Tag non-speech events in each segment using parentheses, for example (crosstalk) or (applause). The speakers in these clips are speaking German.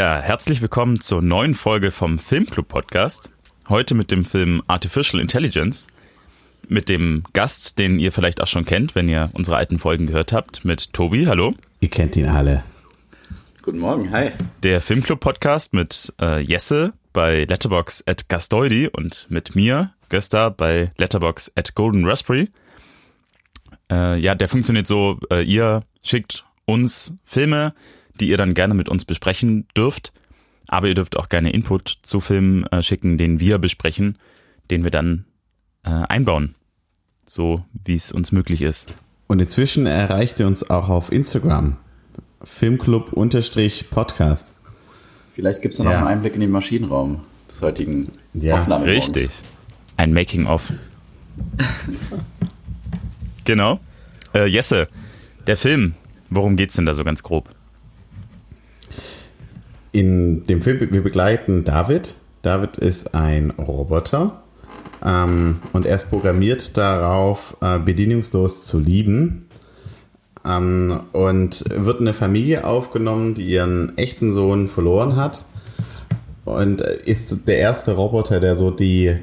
Ja, herzlich willkommen zur neuen Folge vom Filmclub Podcast. Heute mit dem Film Artificial Intelligence. Mit dem Gast, den ihr vielleicht auch schon kennt, wenn ihr unsere alten Folgen gehört habt, mit Tobi. Hallo. Ihr kennt ihn alle. Guten Morgen, hi. Der Filmclub Podcast mit äh, Jesse bei Letterbox at Gastoidi und mit mir, Gösta, bei Letterbox at Golden Raspberry. Äh, ja, der funktioniert so, äh, ihr schickt uns Filme, die ihr dann gerne mit uns besprechen dürft. Aber ihr dürft auch gerne Input zu Filmen äh, schicken, den wir besprechen, den wir dann äh, einbauen. So wie es uns möglich ist. Und inzwischen erreicht ihr uns auch auf Instagram. Filmclub-Podcast. Vielleicht gibt es noch ja. einen Einblick in den Maschinenraum des heutigen ja. Aufnahmemorgens. Richtig. Ein Making-of. (laughs) genau. Äh, Jesse, der Film, worum geht's denn da so ganz grob? In dem Film, wir begleiten David. David ist ein Roboter ähm, und er ist programmiert darauf, äh, bedienungslos zu lieben. Ähm, und wird in eine Familie aufgenommen, die ihren echten Sohn verloren hat. Und ist der erste Roboter, der so die,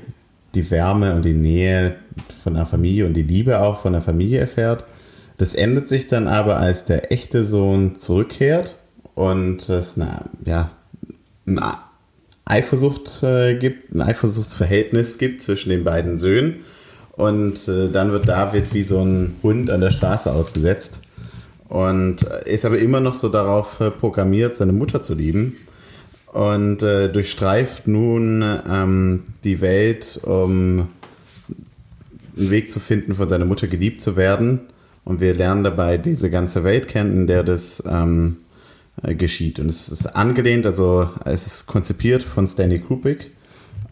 die Wärme und die Nähe von der Familie und die Liebe auch von der Familie erfährt. Das endet sich dann aber, als der echte Sohn zurückkehrt und es eine, ja, eine Eifersucht äh, gibt, ein Eifersuchtsverhältnis gibt zwischen den beiden Söhnen. Und äh, dann wird David wie so ein Hund an der Straße ausgesetzt und ist aber immer noch so darauf äh, programmiert, seine Mutter zu lieben. Und äh, durchstreift nun ähm, die Welt, um einen Weg zu finden, von seiner Mutter geliebt zu werden. Und wir lernen dabei diese ganze Welt kennen, in der das ähm, äh, geschieht. Und es ist angelehnt, also es ist konzipiert von Stanley Kubrick.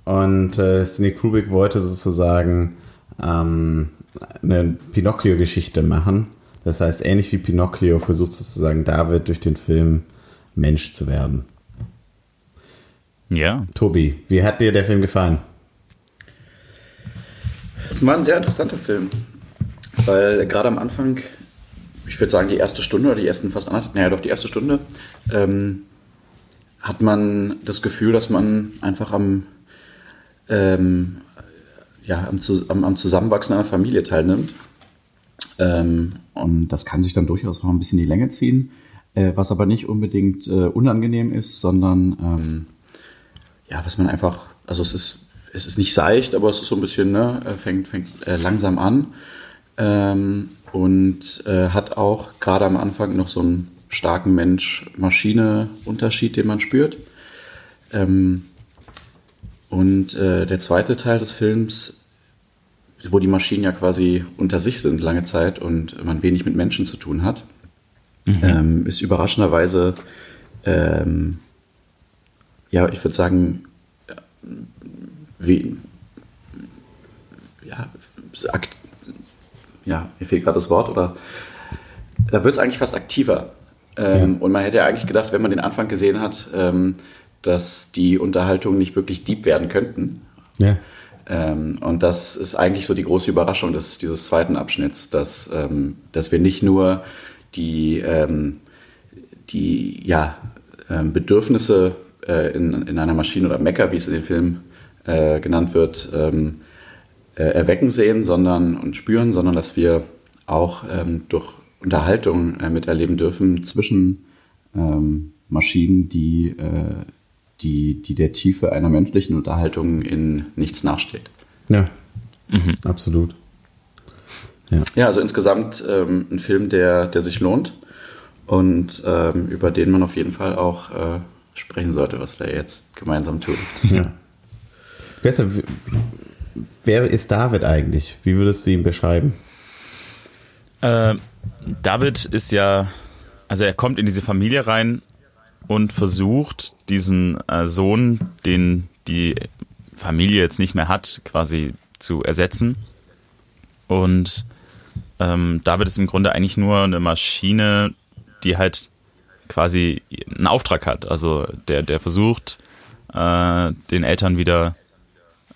Und äh, Stanley Kubrick wollte sozusagen ähm, eine Pinocchio-Geschichte machen. Das heißt, ähnlich wie Pinocchio versucht sozusagen David durch den Film Mensch zu werden. Ja. Tobi, wie hat dir der Film gefallen? Es war ein sehr interessanter Film, weil gerade am Anfang ich würde sagen, die erste Stunde oder die ersten fast anderthalb, naja, doch die erste Stunde, ähm, hat man das Gefühl, dass man einfach am, ähm, ja, am, am, am, Zusammenwachsen einer Familie teilnimmt. Ähm, und das kann sich dann durchaus noch ein bisschen die Länge ziehen, äh, was aber nicht unbedingt äh, unangenehm ist, sondern ähm, ja, was man einfach, also es ist, es ist nicht seicht, aber es ist so ein bisschen, ne, fängt, fängt äh, langsam an. Ähm, und äh, hat auch gerade am Anfang noch so einen starken Mensch-Maschine-Unterschied, den man spürt. Ähm, und äh, der zweite Teil des Films, wo die Maschinen ja quasi unter sich sind lange Zeit und man wenig mit Menschen zu tun hat, mhm. ähm, ist überraschenderweise, ähm, ja, ich würde sagen, wie, ja, ja, mir fehlt gerade das Wort, oder da wird es eigentlich fast aktiver. Ähm, ja. Und man hätte ja eigentlich gedacht, wenn man den Anfang gesehen hat, ähm, dass die Unterhaltungen nicht wirklich deep werden könnten. Ja. Ähm, und das ist eigentlich so die große Überraschung des, dieses zweiten Abschnitts, dass, ähm, dass wir nicht nur die, ähm, die ja, ähm, Bedürfnisse äh, in, in einer Maschine oder Mecker, wie es in dem Film äh, genannt wird, ähm, äh, erwecken sehen sondern, und spüren, sondern dass wir auch ähm, durch Unterhaltung äh, miterleben dürfen zwischen ähm, Maschinen, die, äh, die, die der Tiefe einer menschlichen Unterhaltung in nichts nachsteht. Ja, mhm. absolut. Ja. ja, also insgesamt ähm, ein Film, der, der sich lohnt und ähm, über den man auf jeden Fall auch äh, sprechen sollte, was wir jetzt gemeinsam tun. Ja. Besser, Wer ist David eigentlich? Wie würdest du ihn beschreiben? Äh, David ist ja, also er kommt in diese Familie rein und versucht, diesen äh, Sohn, den die Familie jetzt nicht mehr hat, quasi zu ersetzen. Und ähm, David ist im Grunde eigentlich nur eine Maschine, die halt quasi einen Auftrag hat. Also der, der versucht, äh, den Eltern wieder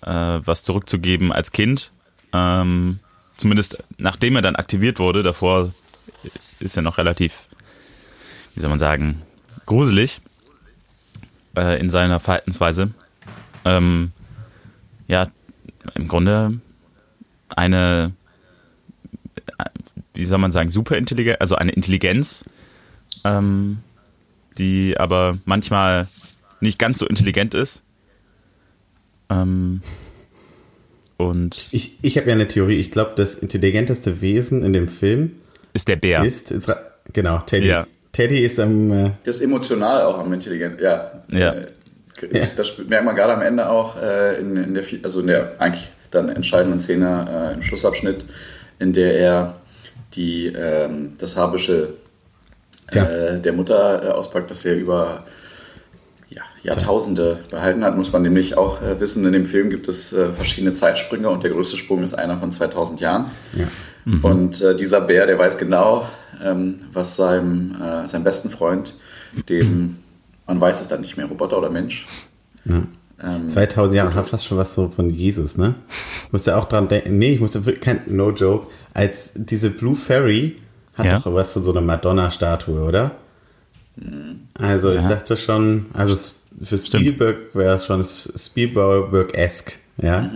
äh, was zurückzugeben als Kind. Ähm, zumindest nachdem er dann aktiviert wurde, davor ist er noch relativ, wie soll man sagen, gruselig. äh, in seiner Verhaltensweise. Ähm, ja, im Grunde eine, äh, wie soll man sagen, Superintelligenz, also eine Intelligenz, ähm, die aber manchmal nicht ganz so intelligent ist. Ähm, und Ich, ich habe ja eine Theorie. Ich glaube, das intelligenteste Wesen in dem Film ist der Bär. ist, ist genau Teddy. Ja. Teddy ist am äh, Das ist emotional auch am intelligent. Ja. Ja. Äh, Ist, Das merkt man gerade am Ende auch äh, in, in der, also in der eigentlich dann entscheidenden Szene äh, im Schlussabschnitt, in der er die, ähm, das Habische äh, Ja. der Mutter äh, auspackt, das er über Jahrtausende behalten hat, muss man nämlich auch äh, wissen, in dem Film gibt es äh, verschiedene Zeitsprünge und der größte Sprung ist einer von 2000 Jahren. ja. Und äh, dieser Bär, der weiß genau, ähm, was seinem, äh, seinem besten Freund, dem, man weiß es dann nicht mehr, Roboter oder Mensch. Ähm, 2000 Jahre hat fast schon was so von Jesus, ne? Musste auch dran denken. Nee, ich musste wirklich kein No joke. Als diese Blue Fairy hat Ja. doch was von so einer Madonna-Statue, oder? Also ich Ja. dachte schon, also s- für Spielberg wäre es schon Spielberg-esque, ja.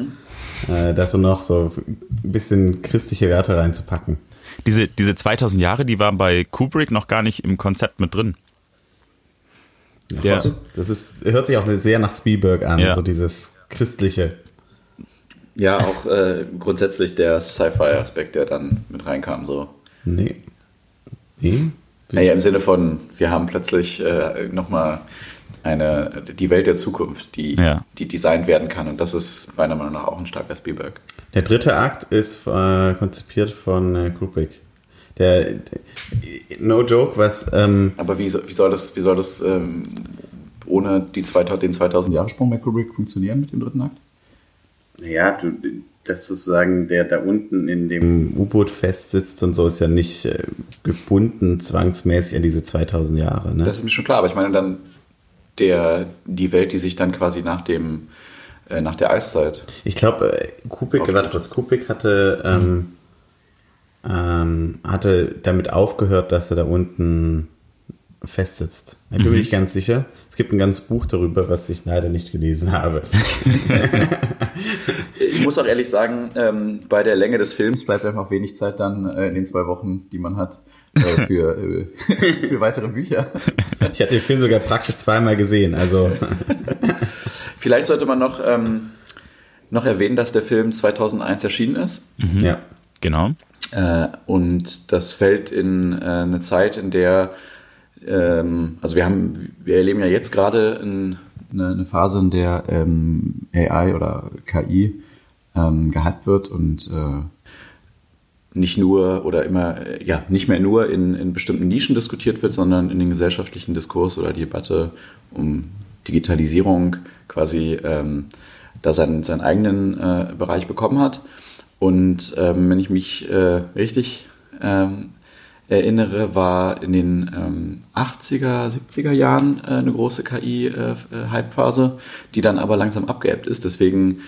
Äh, da so noch so ein bisschen christliche Werte reinzupacken. Diese, diese 2000 Jahre, die waren bei Kubrick noch gar nicht im Konzept mit drin. Der- Das ist, hört sich auch sehr nach Spielberg an, Ja. so dieses christliche. ja, auch äh, grundsätzlich der Sci-Fi-Aspekt, der dann mit reinkam. So. Nee. Nee? Naja, im Sinne von, wir haben plötzlich äh, nochmal eine, die Welt der Zukunft, die, Ja. die designt werden kann. Und das ist meiner Meinung nach auch ein starker Spielberg. Der dritte Akt ist äh, konzipiert von äh, Kubrick. Der, der, no joke, was, ähm, Aber wie, wie soll das, wie soll das ähm, ohne die 2000, den 2000-Jahre-Sprung bei Kubrick funktionieren mit dem dritten Akt? naja, du, das sozusagen, der da unten in dem U-Boot festsitzt und so, ist ja nicht äh, gebunden zwangsmäßig an diese 2000 Jahre, ne? Das ist mir schon klar, aber ich meine dann der, die Welt, die sich dann quasi nach dem äh, nach der Eiszeit. Ich glaube, äh, Aufsteht. warte kurz, Kubrick hatte, ähm, ähm, hatte damit aufgehört, dass er da unten festsitzt. Ich bin mir nicht ganz sicher. Es gibt ein ganzes Buch darüber, was ich leider nicht gelesen habe. Ich muss auch ehrlich sagen, ähm, bei der Länge des Films bleibt einfach wenig Zeit dann äh, in den zwei Wochen, die man hat, äh, für, äh, für weitere Bücher. Ich hatte den Film sogar praktisch zweimal gesehen, also Vielleicht sollte man noch, ähm, noch erwähnen, dass der Film 2001 erschienen ist. ja. Genau. Äh, und das fällt in äh, eine Zeit, in der, ähm, also wir haben, wir erleben ja jetzt gerade ein, eine, eine Phase, in der ähm, AI oder KI ähm, gehypt wird und äh, nicht nur oder immer, äh, ja, nicht mehr nur in, in bestimmten Nischen diskutiert wird, sondern in den gesellschaftlichen Diskurs oder Debatte um Digitalisierung quasi ähm, da seinen, seinen eigenen äh, Bereich bekommen hat. Und ähm, wenn ich mich äh, richtig ähm, erinnere, war in den ähm, 80er, 70er Jahren äh, eine große KI-Hype-Phase, die dann aber langsam abgeebbt ist. Deswegen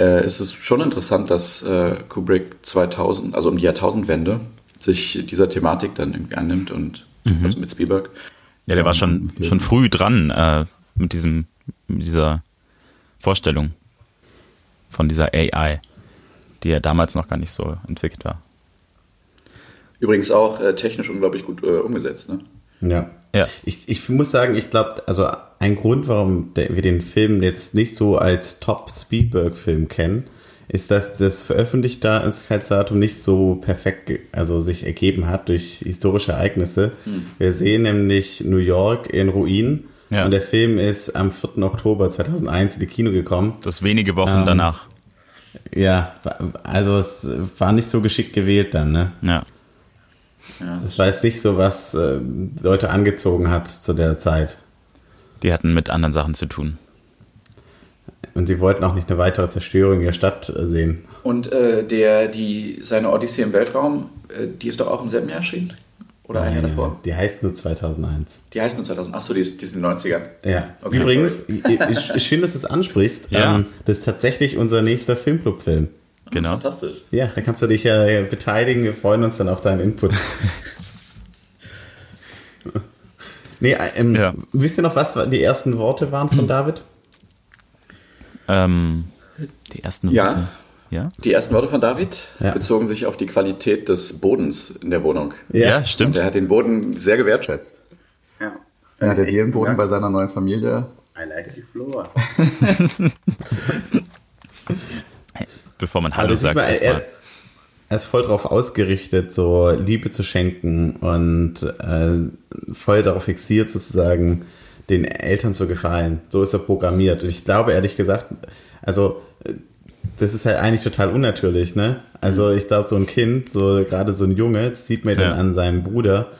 äh, ist es schon interessant, dass äh, Kubrick 2000, also um die Jahrtausendwende, sich dieser Thematik dann irgendwie annimmt und also mit Spielberg. Ja, der war schon, Okay. schon früh dran äh, mit, diesem, mit dieser Vorstellung von dieser AI, die ja damals noch gar nicht so entwickelt war. Übrigens auch äh, technisch unglaublich gut äh, umgesetzt. Ne? Ja. Ja. Ich, ich muss sagen, ich glaube, also ein Grund, warum wir den Film jetzt nicht so als Top-Spielberg-Film kennen, ist, dass das Veröffentlichkeitsdatum nicht so perfekt also sich ergeben hat durch historische Ereignisse. Wir sehen nämlich New York in Ruinen Ja. und der Film ist am 4. Oktober 2001 in die Kino gekommen. Das wenige Wochen Ähm, danach. Ja, also es war nicht so geschickt gewählt dann, ne? Ja. Ja. Das war jetzt nicht so, was äh, Leute angezogen hat zu der Zeit. Die hatten mit anderen Sachen zu tun. Und sie wollten auch nicht eine weitere Zerstörung ihrer Stadt äh, sehen. Und äh, der, die, seine Odyssee im Weltraum, äh, die ist doch auch im selben Jahr erschienen? Oder ein Jahr Nein, davor? Die heißt nur 2001. Die heißt nur 2000. Achso, die ist, die ist in den 90ern. Ja. Okay, Übrigens, schön, dass du es ansprichst. Ja. Ähm, das ist tatsächlich unser nächster Filmclub-Film. Genau. Fantastisch. Ja, da kannst du dich ja äh, beteiligen. Wir freuen uns dann auf deinen Input. (laughs) Nee, ähm, Ja. wisst ihr noch, was die ersten Worte waren von David? Ähm, die ersten Ja. Worte. Ja? Die ersten Worte von David Ja. bezogen sich auf die Qualität des Bodens in der Wohnung. Ja, stimmt. Der hat den Boden sehr gewertschätzt. Ja. Er hat ja den Boden bei seiner neuen Familie. I like the floor. (laughs) Bevor man Hallo sagt, man, er, ist voll darauf ausgerichtet, so Liebe zu schenken und äh, voll darauf fixiert, sozusagen den Eltern zu gefallen. So ist er programmiert. Und ich glaube, ehrlich gesagt, also das ist halt eigentlich total unnatürlich, ne? Also ich glaube, so ein Kind, so gerade so ein Junge, das sieht man Ja. dann an seinem Bruder,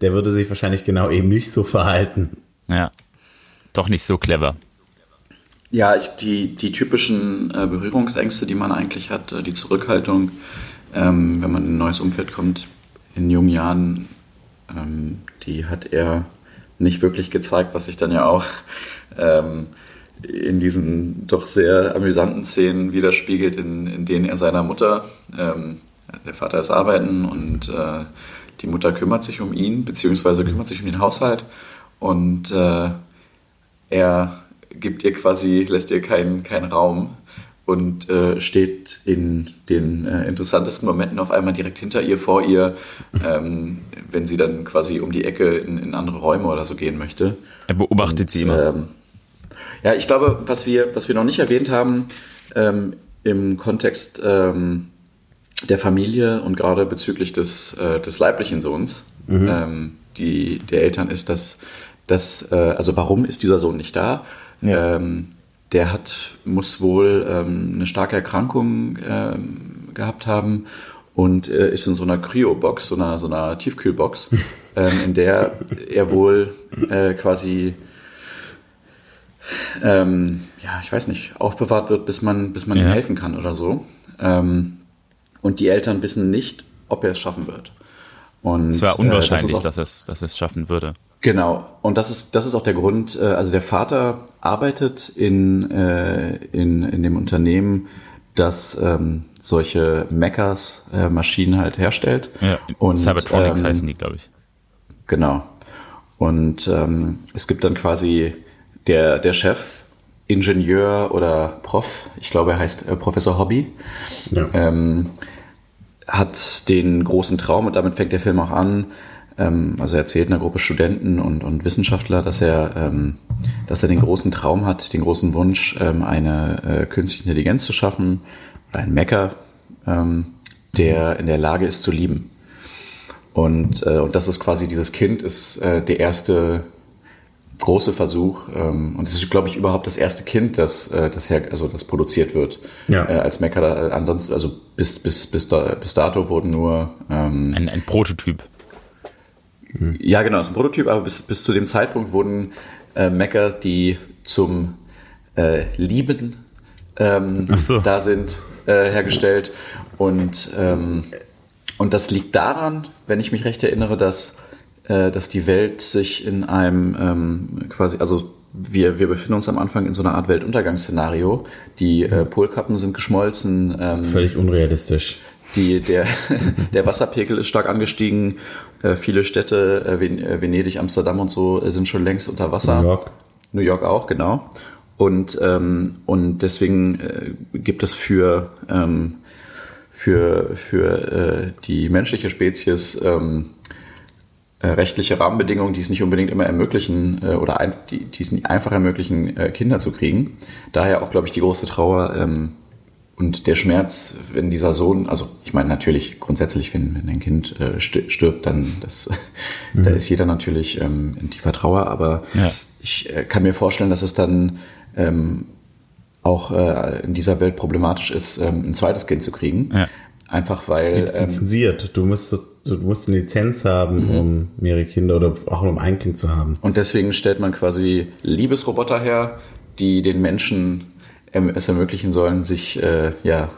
der würde sich wahrscheinlich genau eben nicht so verhalten. Ja. Doch nicht so clever. Ja, ich, die, die typischen äh, Berührungsängste, die man eigentlich hat, äh, die Zurückhaltung, ähm, wenn man in ein neues Umfeld kommt, in jungen Jahren, ähm, die hat er nicht wirklich gezeigt, was sich dann ja auch ähm, in diesen doch sehr amüsanten Szenen widerspiegelt, in, in denen er seiner Mutter, ähm, der Vater ist arbeiten und äh, die Mutter kümmert sich um ihn, beziehungsweise kümmert sich um den Haushalt und äh, er gibt ihr quasi, lässt ihr keinen keinen Raum und äh, steht in den äh, interessantesten Momenten auf einmal direkt hinter ihr, vor ihr, ähm, wenn sie dann quasi um die Ecke in, in andere Räume oder so gehen möchte. Er beobachtet sie immer. Ähm, ja, ich glaube, was wir, was wir noch nicht erwähnt haben, ähm, im Kontext ähm, der Familie und gerade bezüglich des, äh, des leiblichen Sohns, ähm, die, der Eltern, ist, dass, dass äh, also warum ist dieser Sohn nicht da? Ja. Ähm, der hat, muss wohl ähm, eine starke Erkrankung ähm, gehabt haben und äh, ist in so einer Cryo-Box, so einer, so einer Tiefkühlbox, (laughs) ähm, in der er wohl äh, quasi ähm, ja, ich weiß nicht, aufbewahrt wird, bis man, bis man ihm Ja. helfen kann oder so. Ähm, und die Eltern wissen nicht, ob er es schaffen wird. Und, Es war äh, unwahrscheinlich, das ist auch, dass, es, dass es schaffen würde. Genau, und das ist, das ist auch der Grund, äh, also der Vater arbeitet in, äh, in, in dem Unternehmen, das ähm, solche Meckers äh, Maschinen halt herstellt. Ja, und, Cybertronics ähm, heißen die, glaube ich. Genau. Und ähm, es gibt dann quasi der, der Chef, Ingenieur oder Prof, ich glaube, er heißt äh, Professor Hobby, Ja. ähm, hat den großen Traum, und damit fängt der Film auch an, ähm, also er erzählt einer Gruppe Studenten und, und Wissenschaftler, dass er, ähm, dass er den großen Traum hat, den großen Wunsch, ähm, eine äh, künstliche Intelligenz zu schaffen, oder einen Mecker, ähm, der in der Lage ist zu lieben. Und, äh, und das ist quasi, dieses Kind ist äh, der erste große Versuch. Ähm, und es ist, glaube ich, überhaupt das erste Kind, das, äh, das, her, also das produziert wird Ja. äh, als Mecker. Da- Ansonsten, also bis, bis, bis, da, bis dato wurden nur ähm, Ein, ein Prototyp. Ja, genau, es ist ein Prototyp, aber bis, bis zu dem Zeitpunkt wurden äh, Mecker, die zum äh, Lieben ähm, so. da sind, äh, hergestellt. Und, ähm, und das liegt daran, wenn ich mich recht erinnere, dass, äh, dass die Welt sich in einem ähm, quasi, also wir, wir befinden uns am Anfang in so einer Art Weltuntergangsszenario. Die äh, Polkappen sind geschmolzen. Ähm, Völlig unrealistisch. Die, der, (laughs) der Wasserpegel ist stark angestiegen. Äh, viele Städte, äh, Ven äh, Venedig, Amsterdam und so, äh, sind schon längst unter Wasser. New York. New York auch, genau. Und, ähm, und deswegen äh, gibt es für, ähm, für, für äh, die menschliche Spezies ähm, äh, rechtliche Rahmenbedingungen, die es nicht unbedingt immer ermöglichen oder ein, die, die es nicht einfach ermöglichen, Kinder zu kriegen. Daher auch, glaube ich, die große Trauer ähm, und der Schmerz, wenn dieser Sohn, also ich meine natürlich grundsätzlich, wenn, wenn ein Kind äh, sti- stirbt, dann das, (laughs) da ist jeder natürlich ähm, in tiefer Trauer, aber Ja. ich äh, kann mir vorstellen, dass es dann ähm, auch äh, in dieser Welt problematisch ist, ähm, ein zweites Kind zu kriegen. Ja. Einfach weil Jetzt ähm, lizenziert. Du musst, du musst eine Lizenz haben, um mehrere Kinder oder auch um ein Kind zu haben. Und deswegen stellt man quasi Liebesroboter her, die den Menschen es ermöglichen sollen, sich äh, ja,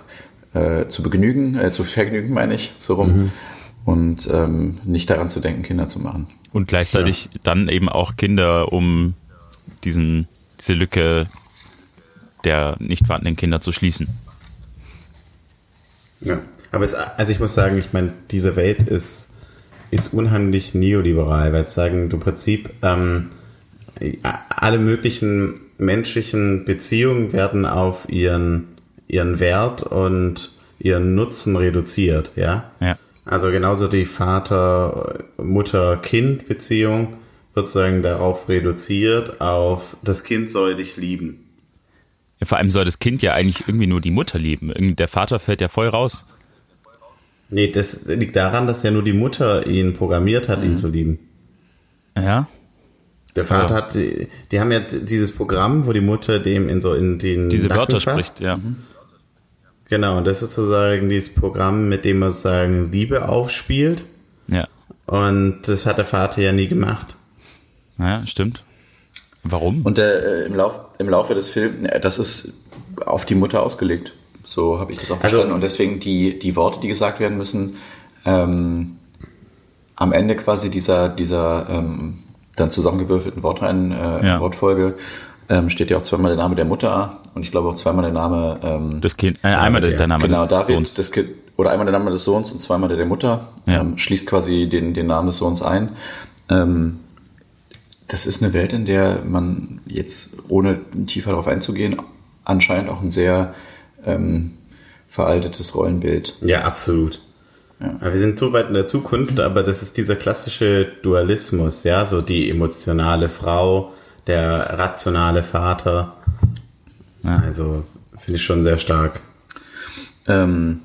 äh, zu begnügen, äh, zu vergnügen, meine ich, so rum. Und ähm, nicht daran zu denken, Kinder zu machen. Und gleichzeitig dann eben auch Kinder, um diesen, diese Lücke der nicht vorhandenen Kinder zu schließen. Ja. Aber es, also ich muss sagen, ich meine, diese Welt ist ist unheimlich neoliberal, weil sie sagen, du im Prinzip ähm, alle möglichen menschlichen Beziehungen werden auf ihren, ihren Wert und ihren Nutzen reduziert, ja. Ja. Also genauso die Vater, Mutter, Kind Beziehung wird sozusagen darauf reduziert, auf das Kind soll dich lieben. Ja, vor allem soll das Kind ja eigentlich irgendwie nur die Mutter lieben. Der Vater fällt ja voll raus. Nee, das liegt daran, dass ja nur die Mutter ihn programmiert hat, ihn zu lieben. Ja. Der Vater Ja. hat, die, die haben ja dieses Programm, wo die Mutter dem in so in den Diese Nacken Wörter fasst. spricht, ja. Genau, und das ist sozusagen dieses Programm, mit dem man sozusagen Liebe aufspielt. Ja. Und das hat der Vater ja nie gemacht. Ja, stimmt. Warum? Und der, äh, im, Lauf, im Laufe des Films, äh, das ist auf die Mutter ausgelegt. So habe ich das auch Also- verstanden. Und deswegen die, die Worte, die gesagt werden müssen, ähm, am Ende quasi dieser, dieser ähm, dann zusammengewürfelten Wortreihen, äh, Ja. Wortfolge, ähm, steht ja auch zweimal der Name der Mutter und ich glaube auch zweimal der Name ähm, das Kind, äh, einmal der, der Name genau, des David, Sohns. das Kind, oder einmal der Name des Sohns und zweimal der der Mutter, Ja. ähm, schließt quasi den, den Namen des Sohns ein. Ähm, das ist eine Welt, in der man jetzt, ohne tiefer darauf einzugehen, anscheinend auch ein sehr ähm, veraltetes Rollenbild. Ja, absolut. Aber wir sind so weit in der Zukunft, aber das ist dieser klassische Dualismus, ja, so die emotionale Frau, der rationale Vater. Also finde ich schon sehr stark. Ähm,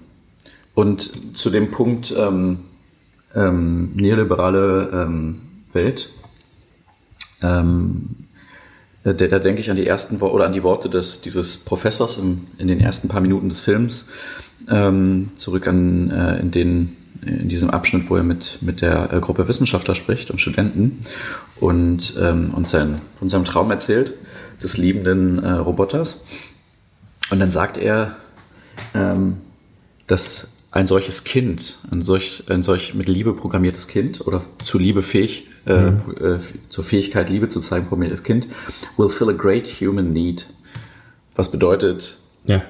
und zu dem Punkt ähm, ähm, neoliberale ähm, Welt, ähm, äh, da, da denke ich an die ersten oder an die Worte des, dieses Professors im, in den ersten paar Minuten des Films, ähm, zurück an äh, in den in diesem Abschnitt, wo er mit, mit der äh, Gruppe Wissenschaftler spricht und Studenten und, ähm, und sein, von seinem Traum erzählt, des liebenden äh, Roboters. Und dann sagt er, ähm, dass ein solches Kind, ein solch, ein solch mit Liebe programmiertes Kind oder zu Liebe fähig, äh, äh, zur Fähigkeit, Liebe zu zeigen, programmiertes Kind, will fill a great human need. Was bedeutet, Ja.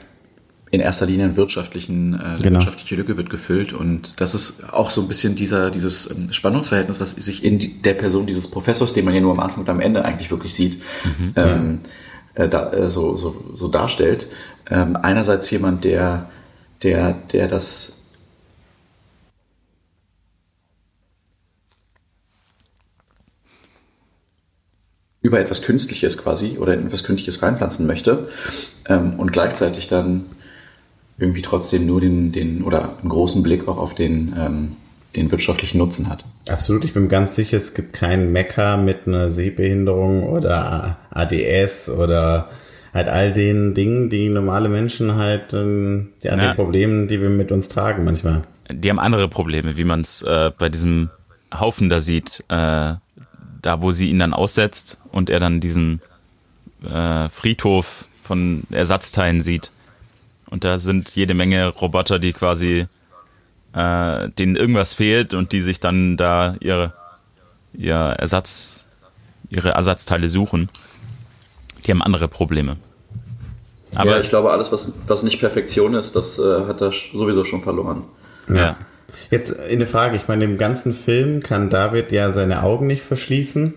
in erster Linie einen wirtschaftlichen, äh, Genau. wirtschaftliche Lücke wird gefüllt und das ist auch so ein bisschen dieser, dieses ähm, Spannungsverhältnis, was sich in die, der Person dieses Professors, den man ja nur am Anfang und am Ende eigentlich wirklich sieht, ähm, äh, da, äh, so, so, so darstellt. Ähm, einerseits jemand, der, der, der das über etwas Künstliches quasi oder in etwas Künstliches reinpflanzen möchte ähm, und gleichzeitig dann irgendwie trotzdem nur den, den oder einen großen Blick auch auf den, ähm, den wirtschaftlichen Nutzen hat. Absolut, ich bin ganz sicher, es gibt keinen Mecker mit einer Sehbehinderung oder ADS oder halt all den Dingen, die normale Menschen halt, ähm, ja, Ja. den Problemen, die wir mit uns tragen manchmal. Die haben andere Probleme, wie man es äh, bei diesem Haufen da sieht, äh, da wo sie ihn dann aussetzt und er dann diesen äh, Friedhof von Ersatzteilen sieht. Und da sind jede Menge Roboter, die quasi äh, denen irgendwas fehlt und die sich dann da ihre, ihr Ersatz, ihre Ersatzteile suchen. Die haben andere Probleme. Aber ja, ich glaube, alles, was, was nicht Perfektion ist, das äh, hat er sowieso schon verloren. ja. Jetzt eine Frage, ich meine, im ganzen Film kann David ja seine Augen nicht verschließen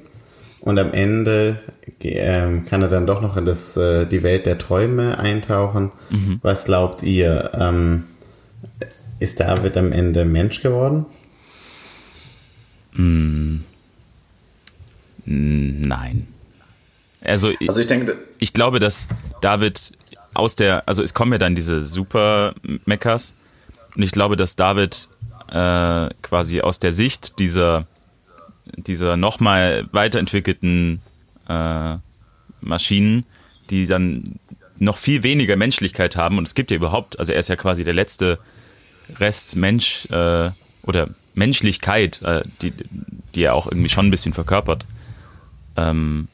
und am Ende ähm, kann er dann doch noch in das, äh, die Welt der Träume eintauchen. Was glaubt ihr? Ähm, ist David am Ende Mensch geworden? Nein. Also, ich, Also ich denke, ich glaube, dass David aus der, also es kommen ja dann diese Super-Mechas und ich glaube, dass David äh, quasi aus der Sicht dieser, dieser nochmal weiterentwickelten äh, Maschinen, die dann noch viel weniger Menschlichkeit haben und es gibt ja überhaupt, also er ist ja quasi der letzte Rest Mensch äh, oder Menschlichkeit, äh, die, die er auch irgendwie schon ein bisschen verkörpert. Ähm,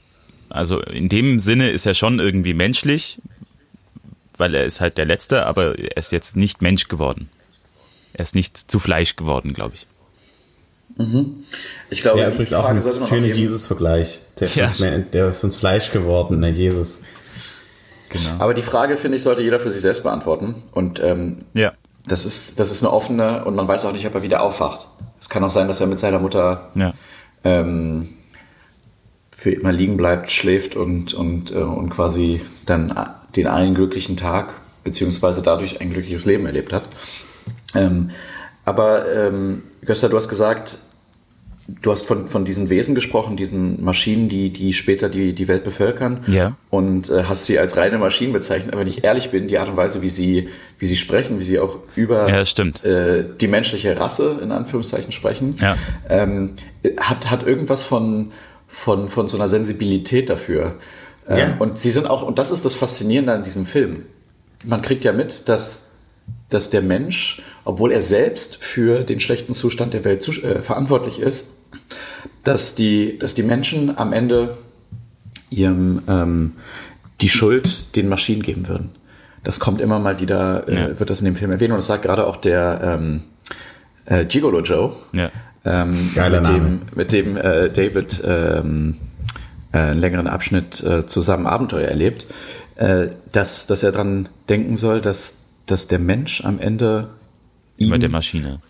also in dem Sinne ist er schon irgendwie menschlich, weil er ist halt der Letzte, aber er ist jetzt nicht Mensch geworden. Er ist nicht zu Fleisch geworden, glaube ich. Ich glaube, Ja, die übrigens auch Frage ein sollte man auch schöner Jesus-Vergleich. Der, Ja. ist uns- der ist uns Fleisch geworden, der Jesus. Genau. Aber die Frage, finde ich, sollte jeder für sich selbst beantworten. Und ähm, Ja. das, ist, das ist eine offene und man weiß auch nicht, ob er wieder aufwacht. Es kann auch sein, dass er mit seiner Mutter Ja. ähm, für immer liegen bleibt, schläft und, und, äh, und quasi dann den einen glücklichen Tag beziehungsweise dadurch ein glückliches Leben erlebt hat. Ähm, aber ähm, Gösta, du hast gesagt, du hast von, von diesen Wesen gesprochen, diesen Maschinen, die, die später die, die Welt bevölkern. Ja. Und äh, hast sie als reine Maschinen bezeichnet. Aber wenn ich ehrlich bin, die Art und Weise, wie sie, wie sie sprechen, wie sie auch über Ja, äh, die menschliche Rasse in Anführungszeichen sprechen, Ja. ähm, hat, hat irgendwas von, von, von so einer Sensibilität dafür. Ähm, Ja. Und sie sind auch, und das ist das Faszinierende an diesem Film. Man kriegt ja mit, dass, dass der Mensch, obwohl er selbst für den schlechten Zustand der Welt zu, äh, verantwortlich ist, dass die, dass die Menschen am Ende ihrem ähm, die Schuld den Maschinen geben würden. Das kommt immer mal wieder, äh, Ja. wird das in dem Film erwähnt und das sagt gerade auch der ähm, äh, Gigolo Joe, Ja. ähm, Geiler mit Name. dem, mit dem äh, David ähm, äh, einen längeren Abschnitt äh, zusammen Abenteuer erlebt, äh, dass, dass er dran denken soll, dass, dass der Mensch am Ende Immer ihm der Maschine.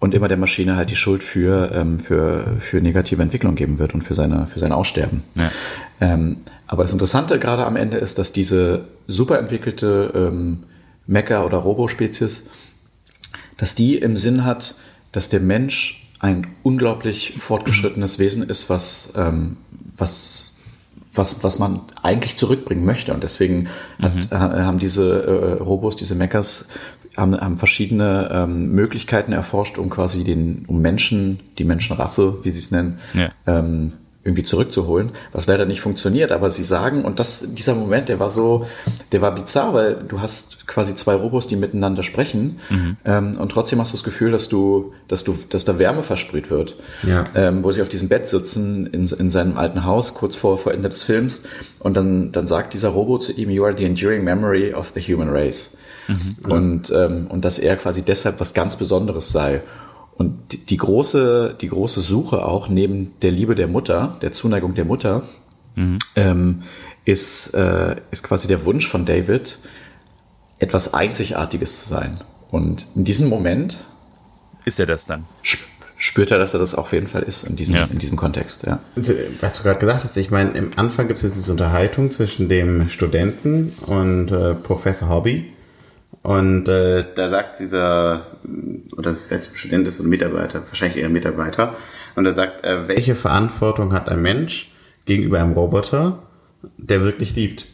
und immer der Maschine halt die Schuld für, ähm, für, für negative Entwicklung geben wird und für, seine, für sein Aussterben. Ja. Ähm, aber das Interessante gerade am Ende ist, dass diese super entwickelte ähm, Mecha- oder Robo-Spezies, dass die im Sinn hat, dass der Mensch ein unglaublich fortgeschrittenes (clears throat) Wesen ist, was, ähm, was, was, was man eigentlich zurückbringen möchte. Und deswegen hat, ha- haben diese äh, Robos, diese Mechas, haben, haben verschiedene ähm, Möglichkeiten erforscht, um quasi den, um Menschen, die Menschenrasse, wie sie es nennen, Ja. ähm, irgendwie zurückzuholen, was leider nicht funktioniert. Aber sie sagen, und das, dieser Moment, der war so, der war bizarr, weil du hast quasi zwei Robos, die miteinander sprechen, ähm, und trotzdem hast du das Gefühl, dass du, dass du, dass da Wärme versprüht wird. Ja. Ähm, wo sie auf diesem Bett sitzen in, in seinem alten Haus, kurz vor, vor Ende des Films, und dann, dann sagt dieser Robo zu ihm, You are the enduring memory of the human race. Und, ähm, und dass er quasi deshalb was ganz Besonderes sei. Und die, die, große, die große Suche auch neben der Liebe der Mutter, der Zuneigung der Mutter, ähm, ist, äh, ist quasi der Wunsch von David, etwas Einzigartiges zu sein. Und in diesem Moment Ist er das dann? sp- spürt er, dass er das auf jeden Fall ist in diesem, Ja. in diesem Kontext. Ja. Also, Was du gerade gesagt hast, ich meine, im Anfang gibt es diese Unterhaltung zwischen dem Studenten und äh, Professor Hobby. Und äh, da sagt dieser, oder wer ist Student ist oder Mitarbeiter, wahrscheinlich eher Mitarbeiter, und er sagt, äh, welche Verantwortung hat ein Mensch gegenüber einem Roboter, der wirklich liebt?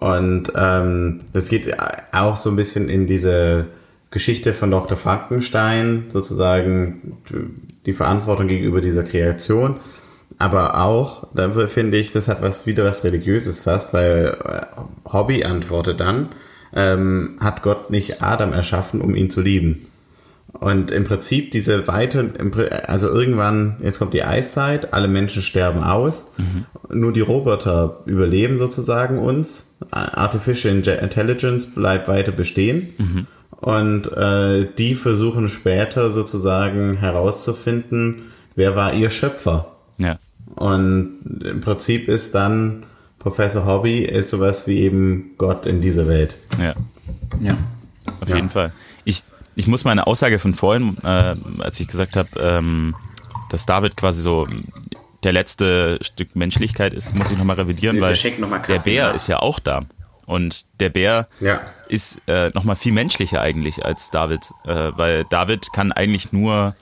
Und ähm, das geht auch so ein bisschen in diese Geschichte von Dr. Frankenstein, sozusagen die Verantwortung gegenüber dieser Kreation. Aber auch, da finde ich, das hat was wieder was Religiöses fast, weil äh, Hobby antwortet dann, ähm, hat Gott nicht Adam erschaffen, um ihn zu lieben. Und im Prinzip diese weite, also irgendwann, jetzt kommt die Eiszeit, alle Menschen sterben aus, nur die Roboter überleben sozusagen uns. Artificial Intelligence bleibt weiter bestehen. Und äh, die versuchen später sozusagen herauszufinden, wer war ihr Schöpfer. Ja. Und im Prinzip ist dann Professor Hobby ist sowas wie eben Gott in dieser Welt. Ja. Ja. Auf Ja. jeden Fall. Ich, ich muss meine Aussage von vorhin, äh, als ich gesagt habe, ähm, dass David quasi so der letzte Stück Menschlichkeit ist, muss ich nochmal revidieren, Wir- weil noch mal der Bär nach. ist ja auch da. Und der Bär Ja. ist äh, nochmal viel menschlicher eigentlich als David, äh, weil David kann eigentlich nur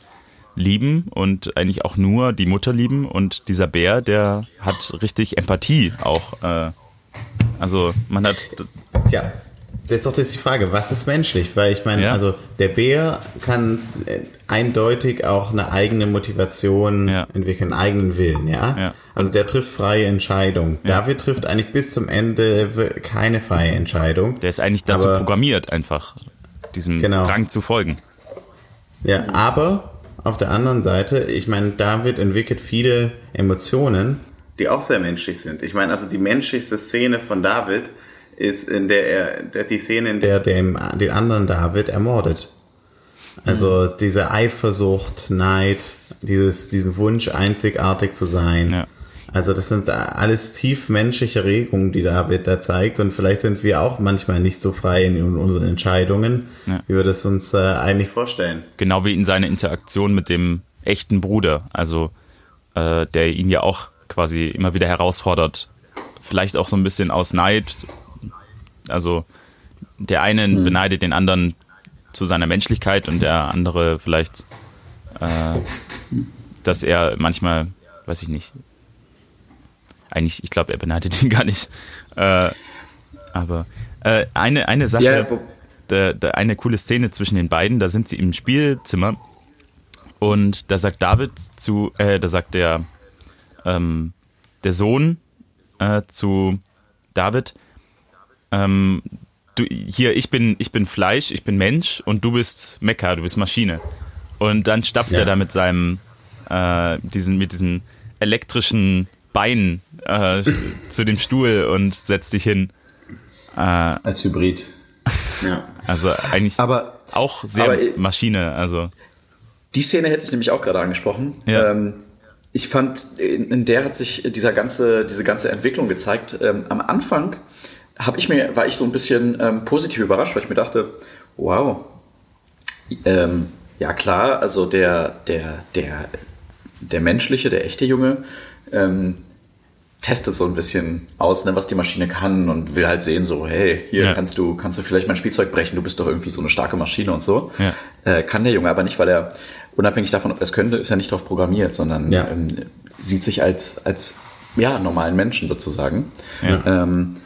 lieben und eigentlich auch nur die Mutter lieben und dieser Bär, der hat richtig Empathie auch. Äh, also man hat Tja, das ist doch jetzt die Frage, was ist menschlich? Weil ich meine, Ja. also der Bär kann äh, eindeutig auch eine eigene Motivation Ja. entwickeln, einen eigenen Willen, ja? Ja. Also der trifft freie Entscheidungen. David trifft eigentlich bis zum Ende keine freie Entscheidung. Der ist eigentlich dazu Aber- programmiert, einfach diesem Genau. Drang zu folgen. Ja, aber auf der anderen Seite, ich meine, David entwickelt viele Emotionen, die auch sehr menschlich sind. Ich meine, also die menschlichste Szene von David ist in der er die Szene, in der dem, den anderen David ermordet. Also diese Eifersucht, Neid, dieses, diesen Wunsch, einzigartig zu sein. Ja. Also das sind alles tief menschliche Regungen, die David da zeigt. Und vielleicht sind wir auch manchmal nicht so frei in unseren Entscheidungen, ja. wie wir das uns äh, eigentlich vorstellen. Genau wie in seiner Interaktion mit dem echten Bruder, also äh, der ihn ja auch quasi immer wieder herausfordert. Vielleicht auch so ein bisschen aus Neid. Also der eine hm. beneidet den anderen zu seiner Menschlichkeit und der andere vielleicht, äh, dass er manchmal, weiß ich nicht, eigentlich, ich glaube, er beneidet ihn (laughs) gar nicht. Äh, aber äh, eine, eine Sache, ja, da, da eine coole Szene zwischen den beiden, da sind sie im Spielzimmer und da sagt David zu, äh, da sagt der, ähm, der Sohn äh, zu David, ähm, du, hier, ich bin, ich bin Fleisch, ich bin Mensch und du bist Mecker, du bist Maschine. Und dann stapft ja. er da mit seinem, äh, diesen, mit diesen elektrischen Beinen äh, zu dem Stuhl und setzt sich hin. Äh, Als Hybrid. ja. (laughs) Also eigentlich aber, auch sehr aber, Maschine. Also. Die Szene hätte ich nämlich auch gerade angesprochen. Ja. Ähm, ich fand, in, in, der hat sich dieser ganze, diese ganze Entwicklung gezeigt. Ähm, am Anfang habe ich mir, war ich so ein bisschen ähm, positiv überrascht, weil ich mir dachte, wow, ähm, ja klar, also der, der, der, der menschliche, der echte Junge, ähm, testet so ein bisschen aus, ne, was die Maschine kann und will halt sehen, so, hey, hier ja. kannst du, kannst du vielleicht mein Spielzeug brechen, du bist doch irgendwie so eine starke Maschine und so. Ja. Äh, kann der Junge aber nicht, weil er, unabhängig davon, ob er es könnte, ist er nicht darauf programmiert, sondern ja. ähm, sieht sich als, als ja, normalen Menschen sozusagen. Ähm,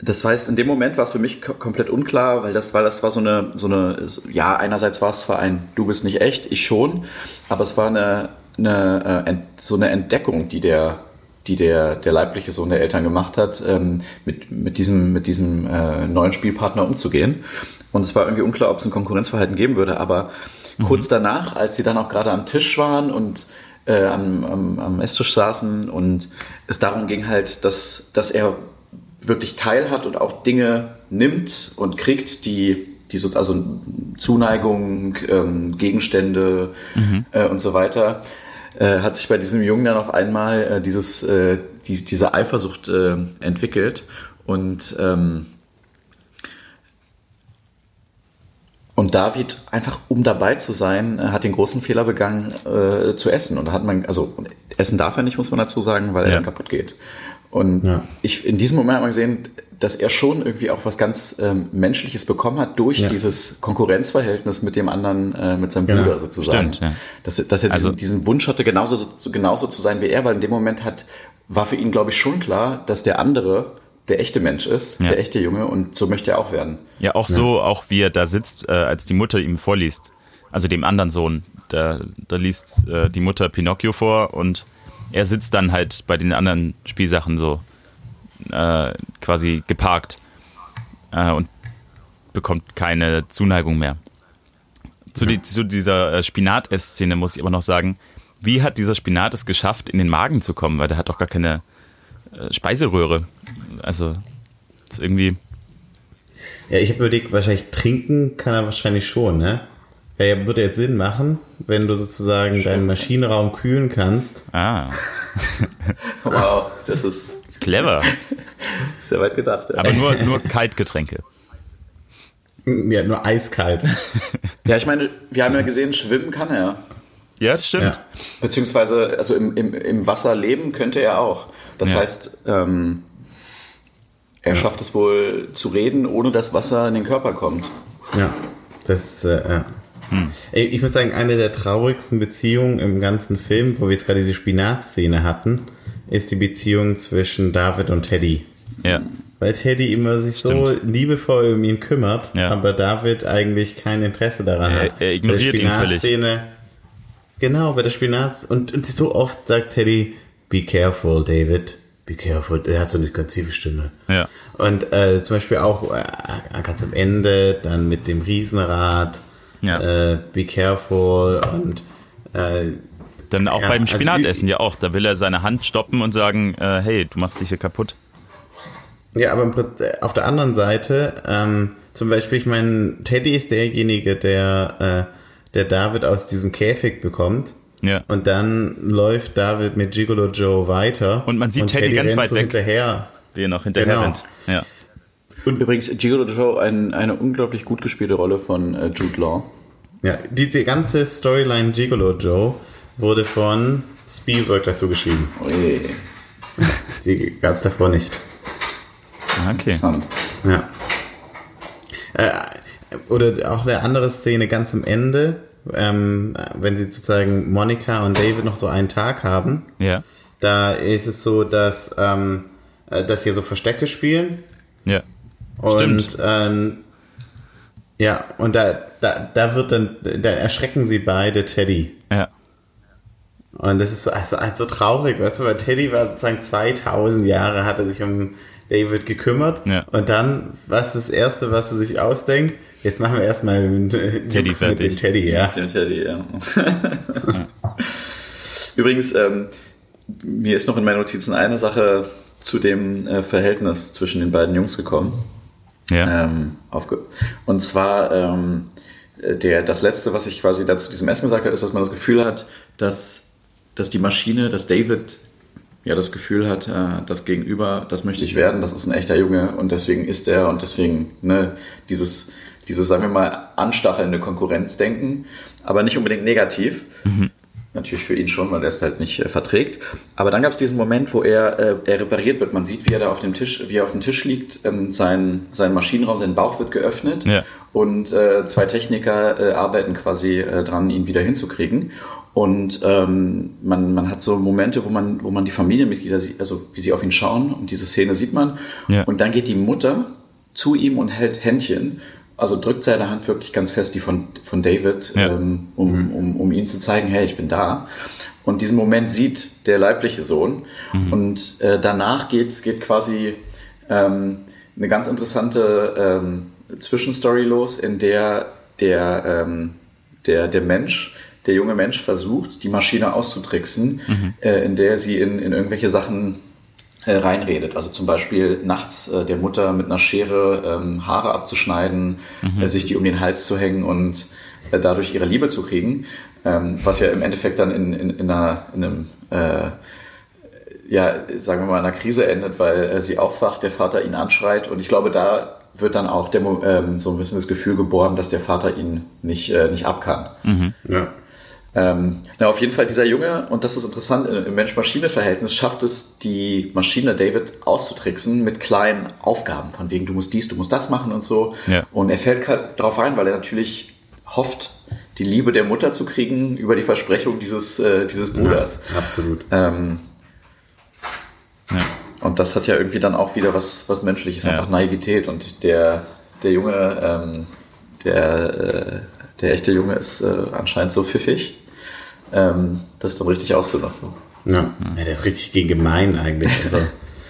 das heißt, in dem Moment war es für mich komplett unklar, weil das, weil das war so eine, so eine, ja, einerseits war es zwar ein, du bist nicht echt, ich schon, aber es war eine, eine äh, so eine Entdeckung, die der, die der, der leibliche Sohn der Eltern gemacht hat, ähm, mit, mit diesem, mit diesem äh, neuen Spielpartner umzugehen. Und es war irgendwie unklar, ob es ein Konkurrenzverhalten geben würde, aber mhm. kurz danach, als sie dann auch gerade am Tisch waren und äh, am, am, am Esstisch saßen und es darum ging halt, dass, dass er wirklich teilhat und auch Dinge nimmt und kriegt, die, die so, also Zuneigung, ähm, Gegenstände mhm. äh, und so weiter, äh, hat sich bei diesem Jungen dann auf einmal äh, dieses, äh, die, diese Eifersucht äh, entwickelt und ähm, Und David, einfach um dabei zu sein, äh, hat den großen Fehler begangen, zu essen. Und da hat man, also essen darf er nicht, muss man dazu sagen, weil er ja. dann kaputt geht. Und ja. ich in diesem Moment habe gesehen, dass er schon irgendwie auch was ganz ähm, Menschliches bekommen hat durch ja. dieses Konkurrenzverhältnis mit dem anderen, äh, mit seinem genau. Bruder sozusagen. Stimmt, ja. dass, dass er also, diesen, diesen, Wunsch hatte, genauso, genauso zu sein wie er, weil in dem Moment hat, war für ihn, glaube ich, schon klar, dass der andere der echte Mensch ist, ja. der echte Junge und so möchte er auch werden. Ja, auch so, auch wie er da sitzt, äh, als die Mutter ihm vorliest. Also dem anderen Sohn. Da, da liest äh, die Mutter Pinocchio vor und er sitzt dann halt bei den anderen Spielsachen so äh, quasi geparkt äh, und bekommt keine Zuneigung mehr. Zu, die, zu dieser äh, Spinat-Ess-Szene muss ich aber noch sagen, wie hat dieser Spinat es geschafft, in den Magen zu kommen? Weil der hat doch gar keine äh, Speiseröhre. Also, das ist irgendwie. Ja, ich habe überlegt, wahrscheinlich trinken kann er wahrscheinlich schon, ne? Ja, würde jetzt Sinn machen, wenn du sozusagen Schön. deinen Maschinenraum kühlen kannst. Ah. (laughs) wow, das ist clever. (laughs) Sehr weit gedacht. Ja. Aber nur, nur Kaltgetränke. Ja, nur eiskalt. (laughs) ja, ich meine, wir haben ja gesehen, schwimmen kann er. Ja, das stimmt. Ja. Beziehungsweise, also im, im, im Wasser leben könnte er auch. Das ja. heißt, ähm, er schafft es wohl zu reden, ohne dass Wasser in den Körper kommt. Ja, das, äh, ja. Hm. Ich muss sagen, eine der traurigsten Beziehungen im ganzen Film, wo wir jetzt gerade diese Spinatszene hatten, ist die Beziehung zwischen David und Teddy. Ja. Weil Teddy immer sich Stimmt. so liebevoll um ihn kümmert, ja. aber David eigentlich kein Interesse daran er, hat. Er ignoriert ihn völlig. Genau, bei der Spinat und, und so oft sagt Teddy, be careful, David. Be careful. Er hat so eine ganz tiefe Stimme. Ja. Und äh, zum Beispiel auch äh, ganz am Ende, dann mit dem Riesenrad ja. Äh, be careful und äh, dann auch ja, beim also Spinatessen also, ja auch. Da will er seine Hand stoppen und sagen, äh, hey, du machst dich hier kaputt. Ja, aber auf der anderen Seite, ähm, zum Beispiel, ich meine, Teddy ist derjenige, der, äh, der David aus diesem Käfig bekommt. Ja. Und dann läuft David mit Gigolo Joe weiter. Und man sieht Teddy ganz rennt weit so weg. hinterher. Wie er noch hinterher Genau. rennt. Ja. Und übrigens, Gigolo Joe, ein, eine unglaublich gut gespielte Rolle von äh, Jude Law. Ja, diese ganze Storyline Gigolo Joe wurde von Spielberg dazu geschrieben. Ui, (laughs) Die gab es davor nicht. Ah, Okay. interessant. Ja. Äh, oder auch eine andere Szene ganz am Ende, ähm, wenn sie sozusagen Monika und David noch so einen Tag haben. Ja. Da ist es so, dass, ähm, äh, dass sie so Verstecke spielen Ja. und Stimmt. ähm, ja, und da, da, da wird dann, da erschrecken sie beide Teddy. Ja. Und das ist so, also, also traurig, weißt du, weil Teddy war sozusagen 2000 Jahre, hat er sich um David gekümmert. Ja. Und dann, was ist das Erste, was er sich ausdenkt? Jetzt machen wir erstmal Teddy Jux mit dem fertig. Teddy, ja. Dem Teddy, ja. (laughs) Übrigens, ähm, mir ist noch in meinen Notizen eine Sache zu dem äh, Verhältnis zwischen den beiden Jungs gekommen. Ja. Ähm, aufge und zwar ähm, äh, der, das Letzte, was ich quasi dazu diesem Essen gesagt habe, ist, dass man das Gefühl hat, dass, dass die Maschine, dass David ja das Gefühl hat, äh, das Gegenüber, das möchte ich werden, das ist ein echter Junge und deswegen ist er und deswegen ne, dieses, dieses, sagen wir mal, anstachelnde Konkurrenzdenken, aber nicht unbedingt negativ. Natürlich für ihn schon, weil er es halt nicht äh, verträgt. Aber dann gab es diesen Moment, wo er, äh, er repariert wird. Man sieht, wie er da auf dem Tisch, wie er auf dem Tisch liegt. Ähm, sein, sein Maschinenraum, sein Bauch wird geöffnet. Ja. Und äh, zwei Techniker äh, arbeiten quasi äh, dran, ihn wieder hinzukriegen. Und ähm, man, man hat so Momente, wo man, wo man die Familienmitglieder sieht, also wie sie auf ihn schauen. Und diese Szene sieht man. Ja. Und dann geht die Mutter zu ihm und hält Händchen. Also drückt seine Hand wirklich ganz fest, die von, von David, Ja. ähm, um, um, um ihm zu zeigen, hey, ich bin da. Und diesen Moment sieht der leibliche Sohn. Und äh, danach geht, geht quasi ähm, eine ganz interessante ähm, Zwischenstory los, in der der, ähm, der, der Mensch, der junge Mensch versucht, die Maschine auszutricksen, äh, in der sie in, in irgendwelche Sachen äh, reinredet. Also zum Beispiel nachts äh, der Mutter mit einer Schere ähm, Haare abzuschneiden, äh, sich die um den Hals zu hängen und äh, dadurch ihre Liebe zu kriegen. Ähm, was ja im Endeffekt dann in, in, in, einer, in einem, äh, ja, sagen wir mal, einer Krise endet, weil äh, sie aufwacht, der Vater ihn anschreit und ich glaube, da wird dann auch der, ähm, so ein bisschen das Gefühl geboren, dass der Vater ihn nicht, äh, nicht ab kann. Ja. Ähm, na, auf jeden Fall dieser Junge, und das ist interessant, im im Mensch-Maschine-Verhältnis schafft es die Maschine David auszutricksen mit kleinen Aufgaben, von wegen du musst dies, du musst das machen und so. Ja. Und er fällt halt drauf ein, weil er natürlich hofft, die Liebe der Mutter zu kriegen über die Versprechung dieses, äh, dieses Bruders. Ja, absolut. Ähm, Ja. und das hat ja irgendwie dann auch wieder was, was Menschliches, einfach Naivität. Und der, der Junge, ähm, der, äh, der echte Junge ist äh, anscheinend so pfiffig, ähm, das dann richtig auszunutzen. Ja. ja, der ist richtig gegen gemein eigentlich. Also,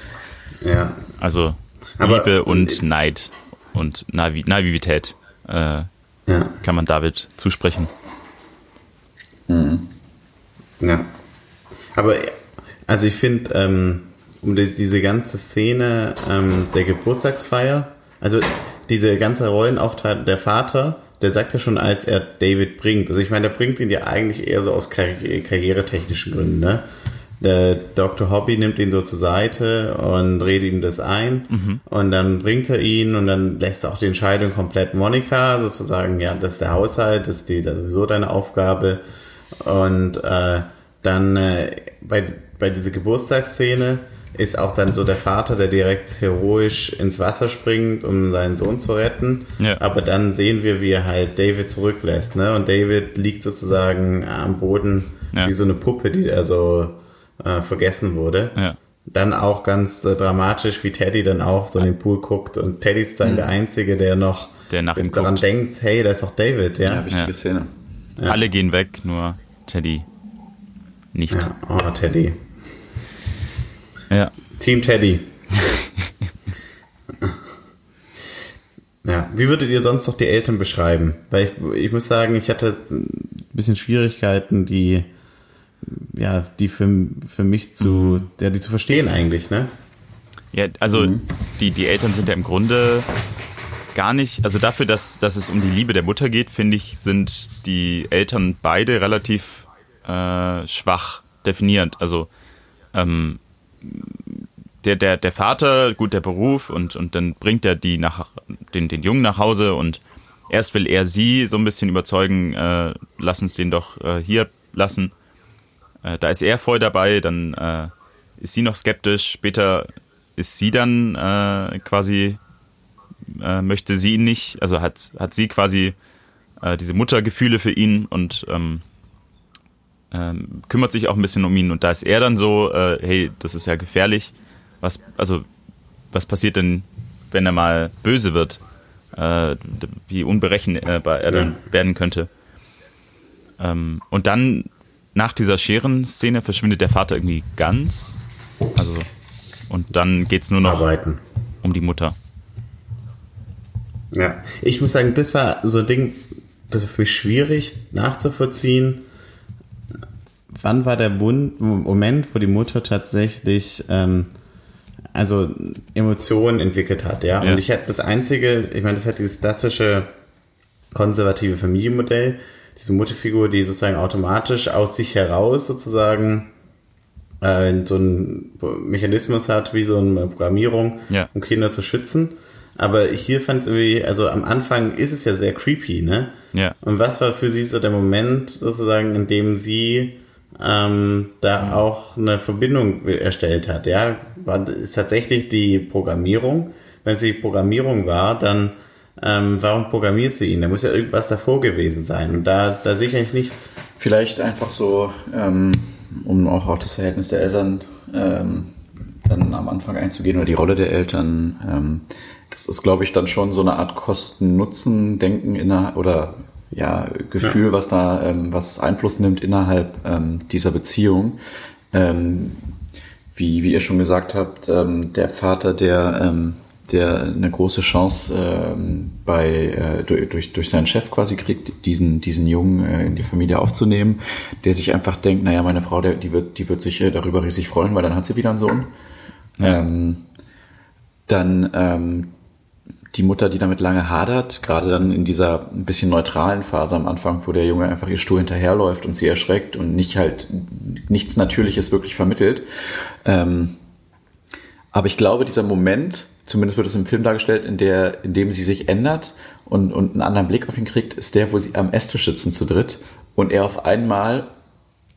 (laughs) ja. Also Aber- Liebe und Neid und Navi Naivität äh, Ja. kann man David zusprechen. Ja. Aber, also ich finde, ähm, um die, diese ganze Szene ähm, der Geburtstagsfeier, also diese ganze Rollenaufteilung, der Vater, der sagt ja schon, als er David bringt, also ich meine, der bringt ihn ja eigentlich eher so aus karri karrieretechnischen Gründen, ne? Der Dr. Hobby nimmt ihn so zur Seite und redet ihm das ein und dann bringt er ihn und dann lässt er auch die Entscheidung komplett Monika sozusagen, ja, das ist der Haushalt, das ist die, das ist sowieso deine Aufgabe und äh, dann äh, bei, bei dieser Geburtstagsszene ist auch dann so der Vater, der direkt heroisch ins Wasser springt, um seinen Sohn zu retten. Ja. Aber dann sehen wir, wie er halt David zurücklässt. Ne? Und David liegt sozusagen am Boden Ja. wie so eine Puppe, die da so äh, vergessen wurde. Ja. Dann auch ganz äh, dramatisch, wie Teddy dann auch so in den Pool guckt. Und Teddy ist dann der Einzige, der noch Der nach ihm daran guckt. denkt, hey, da ist doch David, ja. Ja, wichtige Ja. Szene. Alle gehen weg, nur Teddy nicht. ja. Oh, Teddy. Ja. Team Teddy. (laughs) ja, wie würdet ihr sonst noch die Eltern beschreiben? Weil ich, ich muss sagen, ich hatte ein bisschen Schwierigkeiten, die ja, die für, für mich zu, ja, die zu verstehen eigentlich, ne? Ja, also die, die Eltern sind ja im Grunde gar nicht, also dafür, dass, dass es um die Liebe der Mutter geht, finde ich, sind die Eltern beide relativ äh, schwach definiert. Also ähm, der, der, der Vater, gut, der Beruf und, und dann bringt er die nach, den, den Jungen nach Hause und erst will er sie so ein bisschen überzeugen, äh, lass uns den doch äh, hier lassen. Äh, da ist er voll dabei, dann äh, ist sie noch skeptisch, später ist sie dann äh, quasi, äh, möchte sie ihn nicht, also hat, hat sie quasi äh, diese Muttergefühle für ihn und ähm, ähm, kümmert sich auch ein bisschen um ihn und da ist er dann so, äh, hey, das ist ja gefährlich was, also, was passiert denn, wenn er mal böse wird? Äh, wie unberechenbar er dann ja. werden könnte. Ähm, und dann, nach dieser Scherenszene, verschwindet der Vater irgendwie ganz. Also, und dann geht es nur noch Arbeiten. um die Mutter. Ja, ich muss sagen, das war so ein Ding, das war für mich schwierig nachzuvollziehen. Wann war der Moment, wo die Mutter tatsächlich ähm, also Emotionen entwickelt hat, ja. ja. Und ich hätte das einzige, ich meine, das hat dieses klassische konservative Familienmodell, diese Mutterfigur, die sozusagen automatisch aus sich heraus sozusagen äh, so einen Mechanismus hat, wie so eine Programmierung, ja. um Kinder zu schützen. Aber hier fand ich irgendwie, also am Anfang ist es ja sehr creepy, ne? Ja. Und was war für sie so der Moment sozusagen, in dem sie ähm, da mhm. auch eine Verbindung erstellt hat. Ja, war, ist tatsächlich die Programmierung. Wenn es die Programmierung war, dann ähm, warum programmiert sie ihn? Da muss ja irgendwas davor gewesen sein. Und da, da sehe ich eigentlich nichts. Vielleicht einfach so, ähm, um auch auf das Verhältnis der Eltern ähm, dann am Anfang einzugehen oder die Rolle der Eltern. Ähm, das ist, glaube ich, dann schon so eine Art Kosten-Nutzen-Denken oder ja, Gefühl, ja. was da, ähm, was Einfluss nimmt innerhalb ähm, dieser Beziehung. Ähm, wie, wie ihr schon gesagt habt, ähm, der Vater, der, ähm, der eine große Chance ähm, bei, äh, durch, durch seinen Chef quasi kriegt, diesen, diesen Jungen äh, in die Familie aufzunehmen, der sich einfach denkt, naja, meine Frau, der, die, wird, die wird sich äh, darüber riesig freuen, weil dann hat sie wieder einen Sohn. Ja. Ähm, dann ähm, die Mutter, die damit lange hadert, gerade dann in dieser ein bisschen neutralen Phase am Anfang, wo der Junge einfach ihr Stuhl hinterherläuft und sie erschreckt und nicht halt nichts Natürliches wirklich vermittelt. Ähm, aber ich glaube, dieser Moment, zumindest wird es im Film dargestellt, in, der, in dem sie sich ändert und, und einen anderen Blick auf ihn kriegt, ist der, wo sie am Esstisch sitzen zu dritt und er auf einmal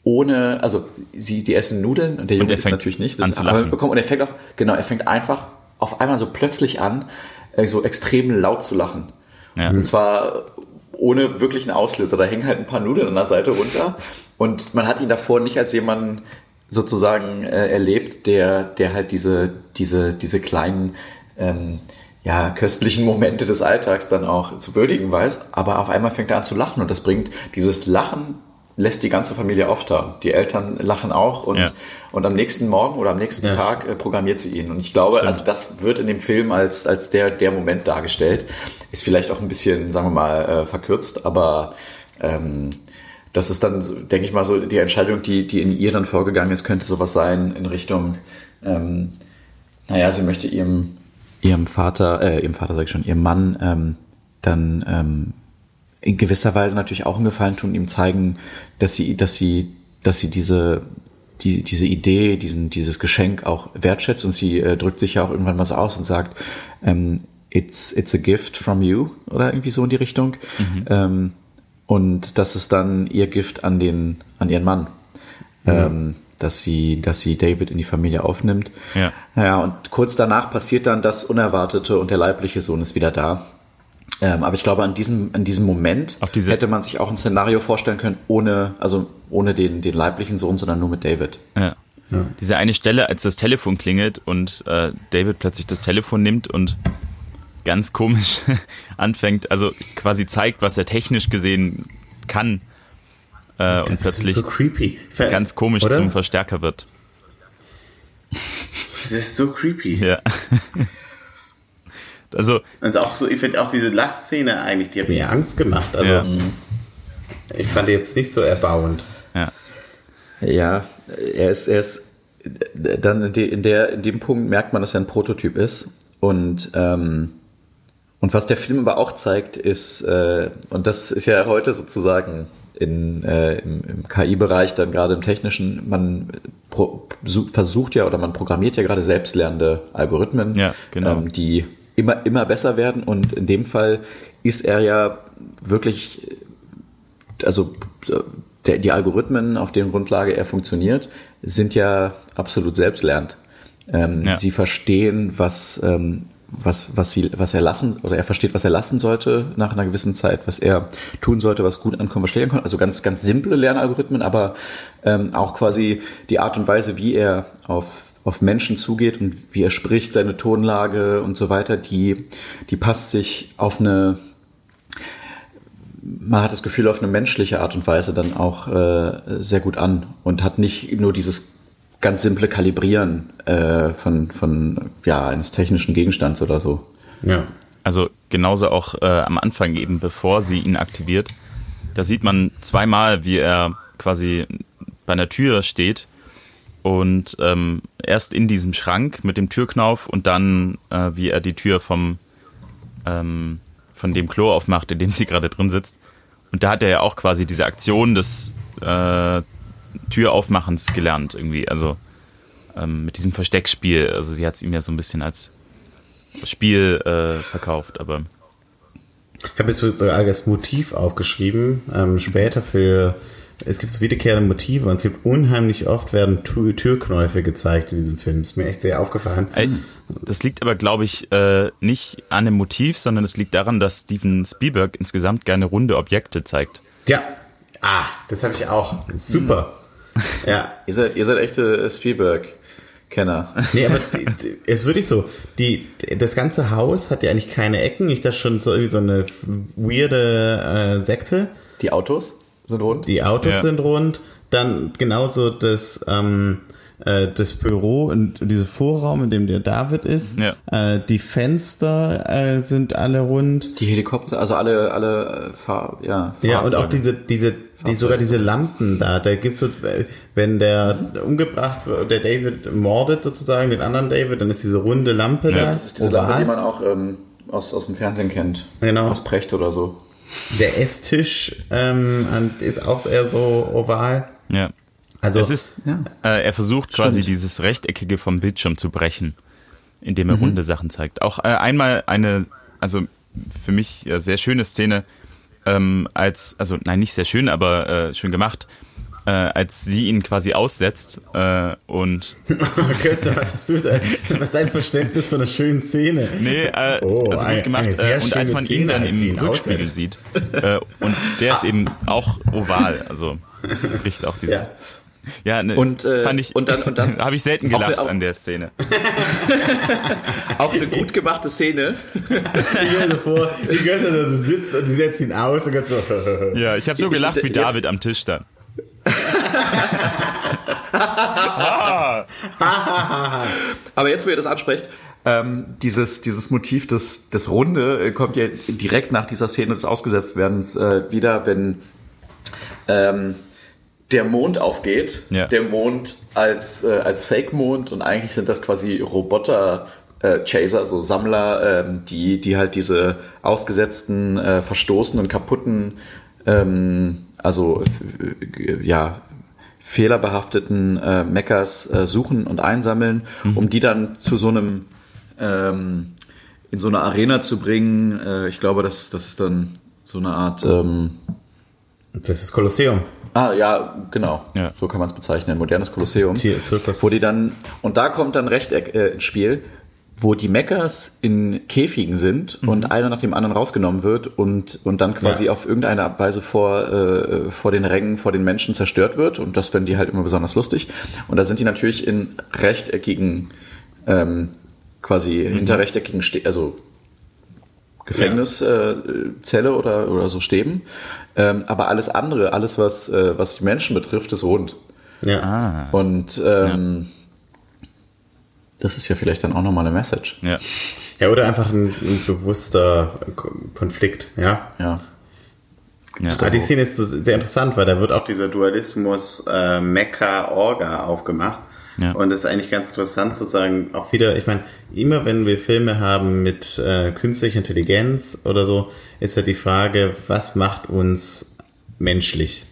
ohne, also sie, die essen Nudeln und der Junge ist natürlich nicht, zu lachen. bekommen und er fängt auch, genau, er fängt einfach auf einmal so plötzlich an, so extrem laut zu lachen. Ja. Und zwar ohne wirklichen Auslöser. Da hängen halt ein paar Nudeln an der Seite runter und man hat ihn davor nicht als jemanden sozusagen äh, erlebt, der, der halt diese, diese, diese kleinen ähm, ja, köstlichen Momente des Alltags dann auch zu würdigen weiß. Aber auf einmal fängt er an zu lachen und das bringt dieses Lachen lässt die ganze Familie auftauen. Die Eltern lachen auch und, ja. und am nächsten Morgen oder am nächsten ja. Tag äh, programmiert sie ihn. Und ich glaube, Stimmt. also das wird in dem Film als, als der, der Moment dargestellt. Ist vielleicht auch ein bisschen, sagen wir mal, äh, verkürzt, aber ähm, das ist dann, denke ich mal, so die Entscheidung, die, die in ihr dann vorgegangen ist, könnte sowas sein in Richtung, ähm, naja, sie möchte ihrem, ihrem Vater, äh, ihrem Vater sag ich schon, ihrem Mann ähm, dann ähm, in gewisser Weise natürlich auch einen Gefallen tun, ihm zeigen, dass sie, dass sie, dass sie diese, die, diese Idee, diesen, dieses Geschenk auch wertschätzt und sie äh, drückt sich ja auch irgendwann mal so aus und sagt, ähm, it's, it's a gift from you oder irgendwie so in die Richtung. Mhm. Ähm, und das ist dann ihr Gift an den, an ihren Mann. Ja. Ähm, dass sie, dass sie David in die Familie aufnimmt. Ja. Ja, und kurz danach passiert dann das Unerwartete und der leibliche Sohn ist wieder da. Ähm, aber ich glaube, an diesem, an diesem Moment hätte man sich auch ein Szenario vorstellen können, ohne, also ohne den, den leiblichen Sohn, sondern nur mit David. Ja. ja. Diese eine Stelle, als das Telefon klingelt und äh, David plötzlich das Telefon nimmt und ganz komisch (laughs) anfängt, also quasi zeigt, was er technisch gesehen kann. Äh, und plötzlich so creepy. ganz komisch Oder? zum Verstärker wird. Das ist so creepy. Ja. (laughs) Also, also auch so, ich finde auch diese Lachszene eigentlich, die hat mir Angst gemacht. Also ja. ich fand die jetzt nicht so erbauend. Ja. Ja, er ist, er ist dann in, der, in dem Punkt merkt man, dass er ein Prototyp ist. Und, ähm, und was der Film aber auch zeigt, ist, äh, und das ist ja heute sozusagen in, äh, im, im KI-Bereich, dann gerade im technischen, man pro, versucht ja oder man programmiert ja gerade selbstlernende Algorithmen, ja, genau. ähm, die immer, immer besser werden. Und in dem Fall ist er ja wirklich, also der, die Algorithmen, auf deren Grundlage er funktioniert, sind ja absolut selbstlernend. Ähm, ja. Sie verstehen, was, ähm, was, was, sie, was er lassen, oder er versteht, was er lassen sollte nach einer gewissen Zeit, was er tun sollte, was gut ankommen, was stellen kann. Also ganz, ganz simple Lernalgorithmen, aber ähm, auch quasi die Art und Weise, wie er auf, auf Menschen zugeht und wie er spricht, seine Tonlage und so weiter, die, die passt sich auf eine, man hat das Gefühl, auf eine menschliche Art und Weise dann auch äh, sehr gut an und hat nicht nur dieses ganz simple Kalibrieren äh, von, von ja, eines technischen Gegenstands oder so. Ja. Also genauso auch äh, am Anfang eben, bevor sie ihn aktiviert. Da sieht man zweimal, wie er quasi bei einer Tür steht und ähm, erst in diesem Schrank mit dem Türknauf und dann, äh, wie er die Tür vom ähm, von dem Klo aufmacht, in dem sie gerade drin sitzt. Und da hat er ja auch quasi diese Aktion des äh, Türaufmachens gelernt irgendwie. Also ähm, mit diesem Versteckspiel. Also sie hat es ihm ja so ein bisschen als Spiel äh, verkauft, aber. Ich habe jetzt sogar als Motiv aufgeschrieben, ähm, später für, es gibt so wiederkehrende Motive und es gibt unheimlich oft werden Türknäufe gezeigt in diesem Film. Ist mir echt sehr aufgefallen. Das liegt aber, glaube ich, äh, nicht an dem Motiv, sondern es liegt daran, dass Steven Spielberg insgesamt gerne runde Objekte zeigt. Ja. Ah, das habe ich auch. Super. Ja. (laughs) ihr, seid, ihr seid echte Spielberg. Kenner. Nee, aber es würde ich so, die, das ganze Haus hat ja eigentlich keine Ecken. Ich dachte schon so irgendwie so eine weirde äh, Sekte. Die Autos sind rund? Die Autos ja. sind rund. Dann genauso das, ähm, äh, das Büro und dieser Vorraum, in dem der David ist. Ja. Äh, die Fenster äh, sind alle rund. Die Helikopter, also alle, alle äh, Fahr ja, Fahrzeuge. Ja, und auch diese, diese, die, sogar diese Lampen da. Da gibt's so, wenn der umgebracht wird, der David mordet sozusagen, den anderen David, dann ist diese runde Lampe ja, da. Das ist diese oval. Lampe, die man auch ähm, aus, aus dem Fernsehen kennt. Genau. Aus Precht oder so. Der Esstisch ähm, ist auch eher so oval. Ja. Also, es ist, ja. äh, er versucht Stimmt. quasi dieses Rechteckige vom Bildschirm zu brechen, indem er mhm. runde Sachen zeigt. Auch äh, einmal eine, also für mich ja, sehr schöne Szene, ähm, als, also nein, nicht sehr schön, aber äh, schön gemacht, äh, als sie ihn quasi aussetzt äh, und. (laughs) Köster, was hast du da? Was ist dein Verständnis von einer schönen Szene? Nee, äh, oh, also gut gemacht. Äh, und als man Szene, ihn dann im Rückspiegel sieht, äh, und der ist eben auch oval, also bricht auch dieses. Ja. Ja, ne, und, äh, fand ich, und dann, und dann (laughs) habe ich selten gelacht auch, an der Szene. (laughs) auch eine gut gemachte Szene. ich stell mir vor, die Götter da so sitzt und sie setzt ihn aus und ganz so. ja, ich habe so gelacht ich, wie David am Tisch dann. (laughs) Aber jetzt, wo ihr das ansprecht, ähm, dieses, dieses Motiv des, des Runde äh, kommt ja direkt nach dieser Szene des Ausgesetztwerdens äh, wieder, wenn ähm, der Mond aufgeht. Ja. Der Mond als, äh, als Fake-Mond und eigentlich sind das quasi Roboter. Äh, Chaser, so Sammler, ähm, die, die halt diese ausgesetzten, äh, verstoßenen, kaputten, ähm, also äh, ja, fehlerbehafteten äh, Meckers äh, suchen und einsammeln, mhm. um die dann zu so einem ähm, in so eine Arena zu bringen. Äh, ich glaube, das, das ist dann so eine Art. Ähm, das ist Kolosseum. Ah, ja, genau. Ja. So kann man es bezeichnen. Modernes Kolosseum. Wo die dann, und da kommt dann Rechteck äh, ins Spiel, wo die Meckers in Käfigen sind mhm. und einer nach dem anderen rausgenommen wird und, und dann quasi ja. auf irgendeine Weise vor, äh, vor den Rängen, vor den Menschen zerstört wird. Und das finden die halt immer besonders lustig. Und da sind die natürlich in rechteckigen, ähm, quasi mhm. hinter rechteckigen, Ste also Gefängniszelle ja. äh, oder, oder so Stäben. Ähm, aber alles andere, alles, was, äh, was die Menschen betrifft, ist rund. Ja. Ah. Und ähm, ja. Das ist ja vielleicht dann auch nochmal eine Message. Ja. Ja, oder einfach ein, ein bewusster Konflikt, ja. Ja. Ja. Aber die Szene ist so sehr interessant, weil da wird auch dieser Dualismus äh, Mekka-Orga aufgemacht. Ja. Und das ist eigentlich ganz interessant zu sagen, auch wieder, ich meine, immer wenn wir Filme haben mit äh, künstlicher Intelligenz oder so, ist ja die Frage, was macht uns menschlich?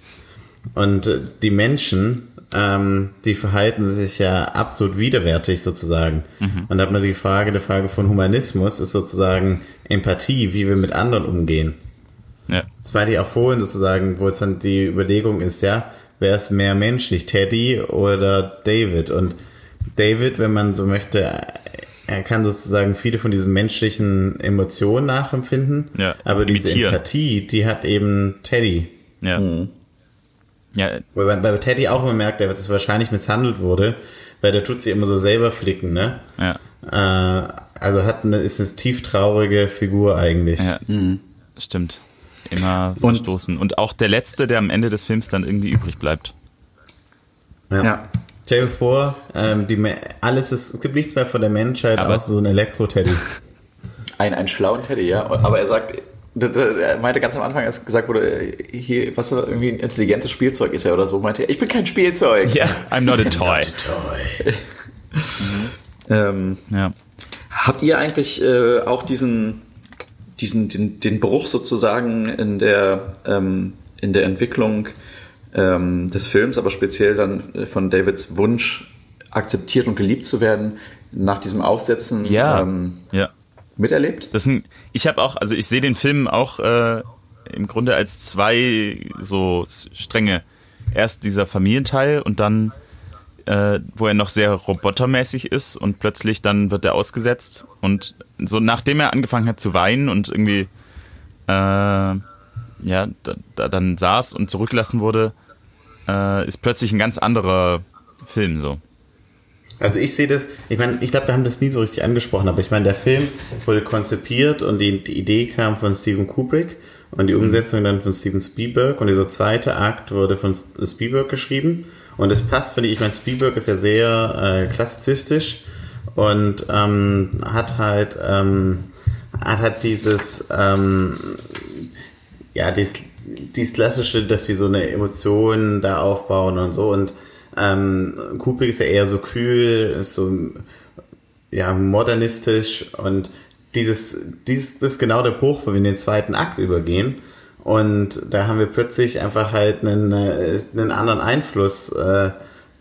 Und äh, die Menschen, ähm, die verhalten sich ja absolut widerwärtig sozusagen. Mhm. Und da hat man sich die Frage, die Frage von Humanismus ist sozusagen Empathie, wie wir mit anderen umgehen. Ja. Das meinte ich auch vorhin sozusagen, wo es dann die Überlegung ist, ja, wer ist mehr menschlich, Teddy oder David? Und David, wenn man so möchte, er kann sozusagen viele von diesen menschlichen Emotionen nachempfinden, ja, aber diese. Empathie, die hat eben Teddy. Ja. Mhm. Ja. Weil bei Teddy auch immer merkt, dass es wahrscheinlich misshandelt wurde, weil der tut sich immer so selber flicken, ne? Ja. Äh, also hat eine, ist eine tief traurige Figur eigentlich. Ja, mhm. stimmt. Immer und, verstoßen. Und auch der Letzte, der am Ende des Films dann irgendwie übrig bleibt. Ja. ja. Stell dir vor, ähm, die, alles ist, es gibt nichts mehr von der Menschheit, aber außer so ein Elektro-Teddy. (laughs) Ein, ein schlauen Teddy, ja. Aber er sagt, er meinte ganz am Anfang, als gesagt wurde, hier, was irgendwie ein intelligentes Spielzeug ist er oder so, meinte er, ich bin kein Spielzeug. Ja, yeah, I'm not a (laughs) toy. Not a toy. mhm. ähm, ja. Habt ihr eigentlich äh, auch diesen, diesen den, den Bruch sozusagen in der, ähm, in der Entwicklung ähm, des Films, aber speziell dann von Davids Wunsch, akzeptiert und geliebt zu werden, nach diesem Aussetzen ja. Ähm, ja miterlebt? Das ein, ich habe auch, also ich sehe den Film auch äh, im Grunde als zwei so Stränge. Erst dieser Familienteil und dann, äh, wo er noch sehr robotermäßig ist und plötzlich dann wird er ausgesetzt und so nachdem er angefangen hat zu weinen und irgendwie äh, ja da, da dann saß und zurückgelassen wurde, äh, ist plötzlich ein ganz anderer Film so. Also ich sehe das, ich meine, ich glaube, wir haben das nie so richtig angesprochen, aber ich meine, der Film wurde konzipiert und die, die Idee kam von Steven Kubrick und die Umsetzung dann von Steven Spielberg und dieser zweite Akt wurde von Spielberg geschrieben und es passt, finde ich, ich meine, Spielberg ist ja sehr äh, klassizistisch und ähm, hat halt ähm, hat halt dieses ähm, ja, dieses, dieses klassische, dass wir so eine Emotion da aufbauen und so und ähm, Kubrick ist ja eher so kühl, so ja, modernistisch und dieses, dieses, das ist genau der Bruch, wo wir in den zweiten Akt übergehen. Und da haben wir plötzlich einfach halt einen, äh, einen anderen Einfluss äh,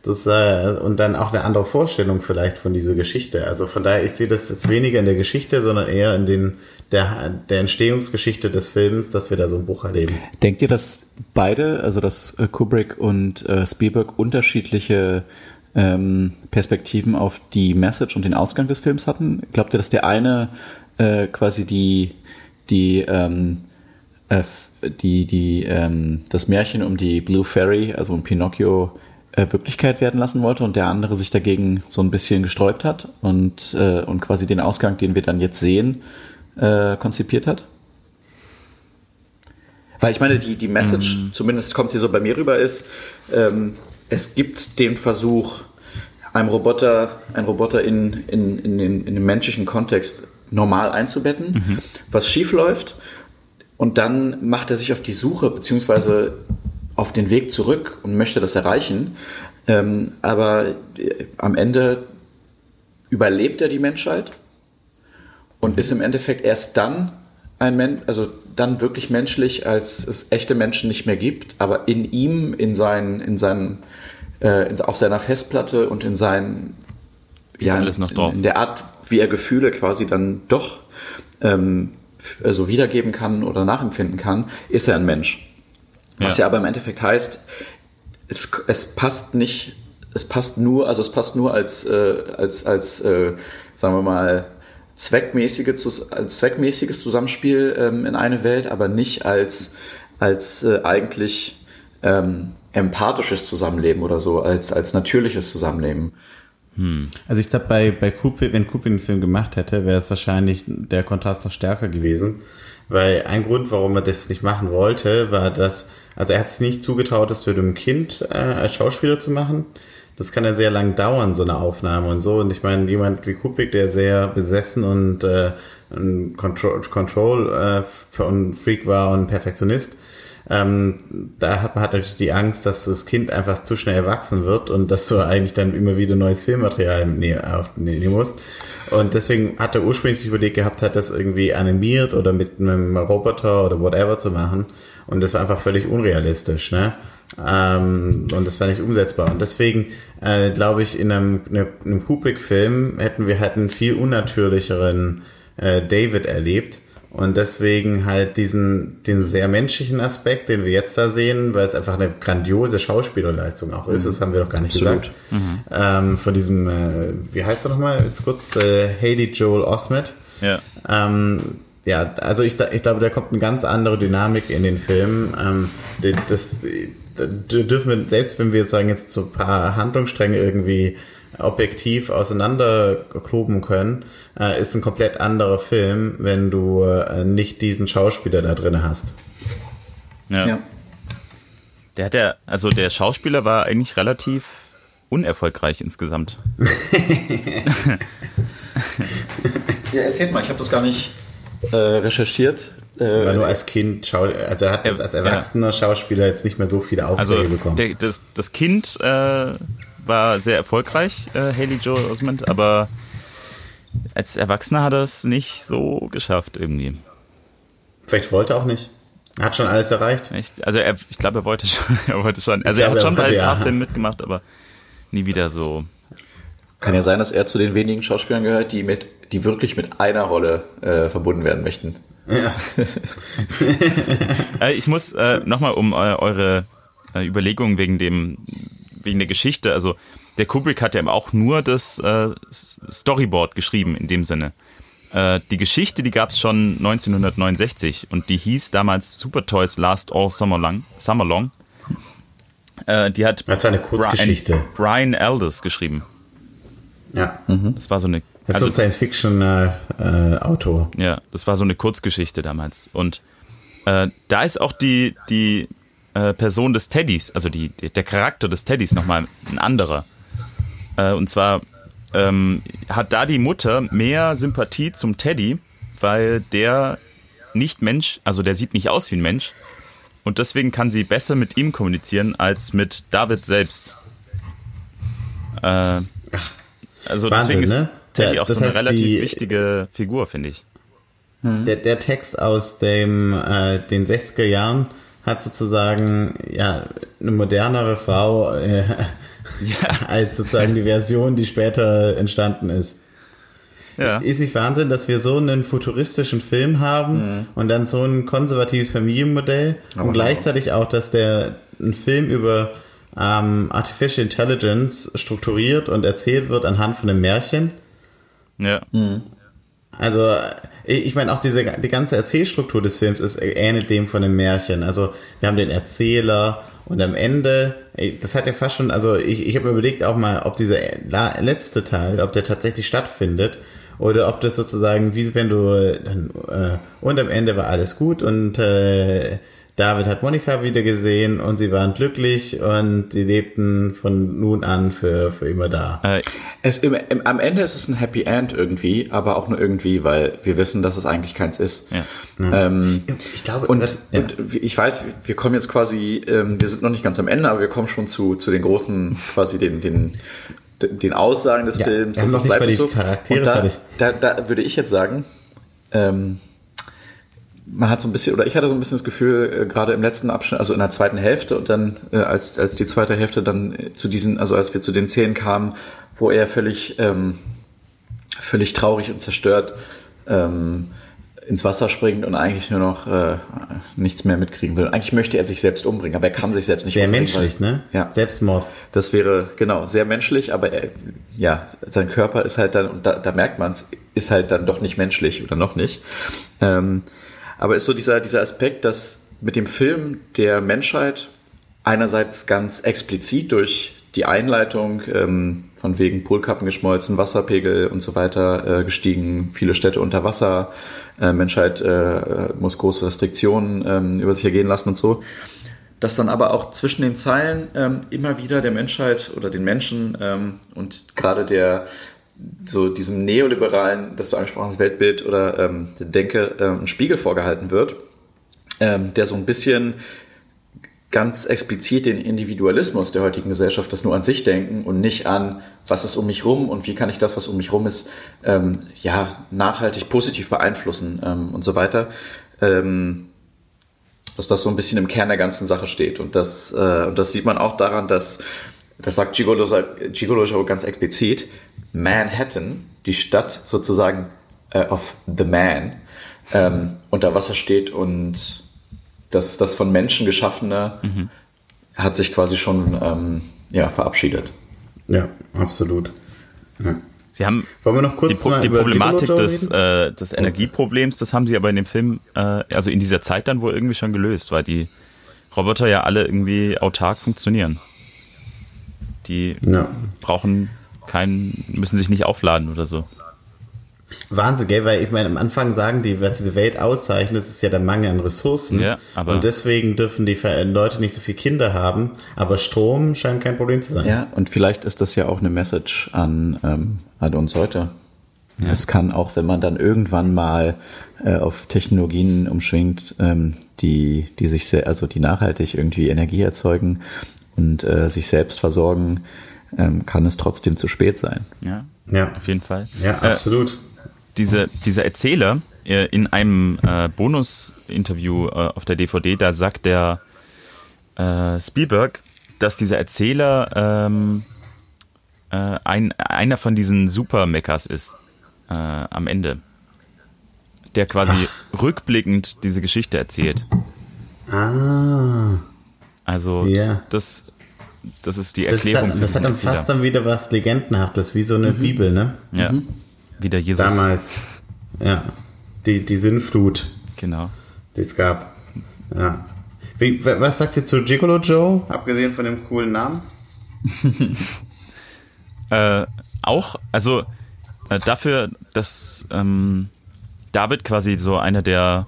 das, äh, und dann auch eine andere Vorstellung vielleicht von dieser Geschichte. Also von daher, ich sehe das jetzt weniger in der Geschichte, sondern eher in den, der, der Entstehungsgeschichte des Films, dass wir da so ein Buch erleben. Denkt ihr, dass beide, also dass äh, Kubrick und äh, Spielberg unterschiedliche ähm, Perspektiven auf die Message und den Ausgang des Films hatten? Glaubt ihr, dass der eine äh, quasi die, die, ähm, äh, die, die, ähm, das Märchen um die Blue Fairy, also um Pinocchio, Wirklichkeit werden lassen wollte und der andere sich dagegen so ein bisschen gesträubt hat und, äh, und quasi den Ausgang, den wir dann jetzt sehen, äh, konzipiert hat? Weil ich meine, die, die Message, mhm. zumindest kommt sie so bei mir rüber, ist, ähm, es gibt den Versuch, einem Roboter, einen Roboter in, in, in, den, in den menschlichen Kontext normal einzubetten, mhm. was schief läuft. Und dann macht er sich auf die Suche, beziehungsweise auf den Weg zurück und möchte das erreichen. Ähm, aber äh, am Ende überlebt er die Menschheit und ist im Endeffekt erst dann ein Mensch, also dann wirklich menschlich, als es echte Menschen nicht mehr gibt, aber in ihm, in seinen, in seinen, äh, in, auf seiner Festplatte und in seinen, ja, alles noch drauf. In, in, der Art, wie er Gefühle quasi dann doch ähm, also wiedergeben kann oder nachempfinden kann, ist er ein Mensch. Was ja, ja aber im Endeffekt heißt, es, es passt nicht, es passt nur, also es passt nur als, äh, als, als äh, sagen wir mal, zweckmäßige, als zweckmäßiges Zusammenspiel ähm, in eine Welt, aber nicht als, als äh, eigentlich ähm, empathisches Zusammenleben oder so, als, als natürliches Zusammenleben. Hm. Also ich glaube, bei, bei Kubrick, wenn Kubrick einen Film gemacht hätte, wäre es wahrscheinlich der Kontrast noch stärker gewesen. Weil ein Grund, warum er das nicht machen wollte, war, dass also er hat sich nicht zugetraut, das mit einem Kind äh, als Schauspieler zu machen. Das kann ja sehr lang dauern, so eine Aufnahme und so. Und ich meine, jemand wie Kubrick, der sehr besessen und äh, ein Control, Control äh, und Freak war und Perfektionist, ähm, da hat man halt natürlich die Angst, dass das Kind einfach zu schnell erwachsen wird und dass du eigentlich dann immer wieder neues Filmmaterial nehmen musst. Und deswegen hat er ursprünglich überlegt gehabt, hat das irgendwie animiert oder mit einem Roboter oder whatever zu machen. Und das war einfach völlig unrealistisch, ne? Ähm, und das war nicht umsetzbar. Und deswegen äh, glaube ich, in einem, ne, einem Kubrick-Film hätten wir halt einen viel unnatürlicheren äh, David erlebt. Und deswegen halt diesen, den sehr menschlichen Aspekt, den wir jetzt da sehen, weil es einfach eine grandiose Schauspielerleistung auch ist, mhm. das haben wir doch gar nicht Absolut. gesagt. Mhm. Ähm, von diesem, äh, wie heißt er nochmal, jetzt kurz, äh, Haley Joel Osment. Ja. Ähm, ja, also ich, ich glaube, da kommt eine ganz andere Dynamik in den Film. Ähm, das, das dürfen wir, selbst wenn wir sagen, jetzt so ein paar Handlungsstränge irgendwie objektiv auseinanderkloben können, äh, ist ein komplett anderer Film, wenn du äh, nicht diesen Schauspieler da drin hast. Ja. ja. Der hat ja, also der Schauspieler war eigentlich relativ unerfolgreich insgesamt. (laughs) ja, erzählt mal, ich habe das gar nicht äh, recherchiert. Äh, war nur als Kind, Schau also er hat jetzt als erwachsener ja. Schauspieler jetzt nicht mehr so viele Aufträge also bekommen. Der, das, das Kind äh, war sehr erfolgreich, äh, Haley Joel Osment, aber als Erwachsener hat er es nicht so geschafft irgendwie. Vielleicht wollte er auch nicht. Hat schon alles erreicht. Echt? Also er, ich glaube, er wollte schon. (laughs) Er wollte schon. Also glaube, er hat schon bei ein paar Filmen mitgemacht, aber nie wieder so. Kann ja sein, dass er zu den wenigen Schauspielern gehört, die mit, die wirklich mit einer Rolle äh, verbunden werden möchten. Ja. (laughs) Äh, ich muss äh, nochmal um äh, eure äh, Überlegungen wegen dem wegen der Geschichte. Also der Kubrick hat ja auch nur das äh, Storyboard geschrieben in dem Sinne. Äh, die Geschichte, die gab es schon 1969 und die hieß damals Super Toys Last All Summer Long. Summer Long. Äh, die hat das war eine Kurzgeschichte. Brian, Brian Elders geschrieben. Ja. Mhm. Das war so eine. Das ist also, so ein Science-Fiction-Autor. Äh, ja, das war so eine Kurzgeschichte damals. Und äh, da ist auch die, die äh, Person des Teddys, also die, der Charakter des Teddys nochmal ein anderer. Äh, und zwar ähm, hat da die Mutter mehr Sympathie zum Teddy, weil der nicht Mensch, also der sieht nicht aus wie ein Mensch. Und deswegen kann sie besser mit ihm kommunizieren als mit David selbst. Äh, also Wahnsinn, deswegen ist ne? Teddy auch das so eine relativ die, wichtige Figur, finde ich. Der, der Text aus dem, äh, den 60er Jahren hat sozusagen ja eine modernere Frau äh, ja. (laughs) als sozusagen die Version, die später entstanden ist. Ja. Ist nicht Wahnsinn, dass wir so einen futuristischen Film haben mhm. und dann so ein konservatives Familienmodell Aber und gleichzeitig auch, dass der ein Film über ähm, Artificial Intelligence strukturiert und erzählt wird anhand von einem Märchen. Ja. Mhm. Also ich meine, auch diese, die ganze Erzählstruktur des Films ist ähnlich dem von dem Märchen. Also wir haben den Erzähler und am Ende, das hat ja fast schon, also ich, ich habe mir überlegt auch mal, ob dieser letzte Teil, ob der tatsächlich stattfindet oder ob das sozusagen, wie wenn du dann, äh, und am Ende war alles gut und äh, David hat Monika wieder gesehen und sie waren glücklich und sie lebten von nun an für, für immer da. Äh, es, im, im, am Ende ist es ein Happy End irgendwie, aber auch nur irgendwie, weil wir wissen, dass es eigentlich keins ist. Ja. Ähm, ich glaube, und, ja. und, ich weiß, wir kommen jetzt quasi, ähm, wir sind noch nicht ganz am Ende, aber wir kommen schon zu, zu den großen, quasi den, den, den Aussagen des ja, Films. Wir haben noch nicht mal die so. Charaktere und da, da, da, würde ich jetzt sagen, ähm, man hat so ein bisschen, oder ich hatte so ein bisschen das Gefühl, äh, gerade im letzten Abschnitt, also in der zweiten Hälfte und dann, äh, als, als die zweite Hälfte dann äh, zu diesen, also als wir zu den Szenen kamen, wo er völlig, ähm, völlig traurig und zerstört ähm, ins Wasser springt und eigentlich nur noch äh, nichts mehr mitkriegen will. Eigentlich möchte er sich selbst umbringen, aber er kann sich selbst nicht sehr umbringen. Sehr menschlich, weil, ne? Ja. Selbstmord. Das wäre, genau, sehr menschlich, aber er, ja, sein Körper ist halt dann, und da, da merkt man es, ist halt dann doch nicht menschlich oder noch nicht. Ähm, aber ist so dieser, dieser Aspekt, dass mit dem Film der Menschheit einerseits ganz explizit durch die Einleitung ähm, von wegen Polkappen geschmolzen, Wasserpegel und so weiter äh, gestiegen, viele Städte unter Wasser, äh, Menschheit äh, muss große Restriktionen ähm, über sich ergehen lassen und so. Dass dann aber auch zwischen den Zeilen ähm, immer wieder der Menschheit oder den Menschen ähm, und gerade der so diesem neoliberalen, das du angesprochen hast, Weltbild oder ähm, Denke äh, ein Spiegel vorgehalten wird, ähm, der so ein bisschen ganz explizit den Individualismus der heutigen Gesellschaft, das nur an sich denken und nicht an, was ist um mich rum und wie kann ich das, was um mich rum ist, ähm, ja, nachhaltig positiv beeinflussen ähm, und so weiter. Ähm, dass das so ein bisschen im Kern der ganzen Sache steht. Und das, äh, und das sieht man auch daran, dass, das sagt Gigolo, Gigolo ganz explizit, Manhattan, die Stadt sozusagen äh, of the man, ähm, unter Wasser steht und das, das von Menschen geschaffene mhm. hat sich quasi schon ähm, ja, verabschiedet. Ja, absolut. Ja. Sie haben Wollen wir noch kurz die, die Problematik des, äh, des Energieproblems, das haben sie aber in dem Film, äh, also in dieser Zeit dann wohl irgendwie schon gelöst, weil die Roboter ja alle irgendwie autark funktionieren. Die ja. brauchen keinen, müssen sich nicht aufladen oder so. Wahnsinn, gell? Weil ich meine, am Anfang sagen die, was diese Welt auszeichnet, ist ja der Mangel an Ressourcen. Ja, aber und deswegen dürfen die Leute nicht so viele Kinder haben. Aber Strom scheint kein Problem zu sein. Ja, und vielleicht ist das ja auch eine Message an, ähm, an uns heute. Ja. Es kann auch, wenn man dann irgendwann mal äh, auf Technologien umschwingt, ähm, die, die sich sehr, also die nachhaltig irgendwie Energie erzeugen und äh, sich selbst versorgen, ähm, kann es trotzdem zu spät sein. Ja, ja. auf jeden Fall. Ja, absolut. Äh, diese, dieser Erzähler äh, in einem äh, Bonus-Interview äh, auf der DVD, da sagt der äh, Spielberg, dass dieser Erzähler ähm, äh, ein, einer von diesen Super-Mechas ist äh, am Ende. Der quasi Ach. rückblickend diese Geschichte erzählt. Ah. Also yeah. das, das ist die Erklärung. Das, hat, das hat dann fast dann wieder was Legendenhaftes, wie so eine mhm. Bibel, ne? Ja. Mhm. Wieder Jesus. Damals. Ja. Die, die Sinnflut. Genau. Die es gab. Ja. Wie, was sagt ihr zu Gigolo Joe? Abgesehen von dem coolen Namen? (laughs) äh, auch, also äh, dafür, dass ähm, David quasi so einer der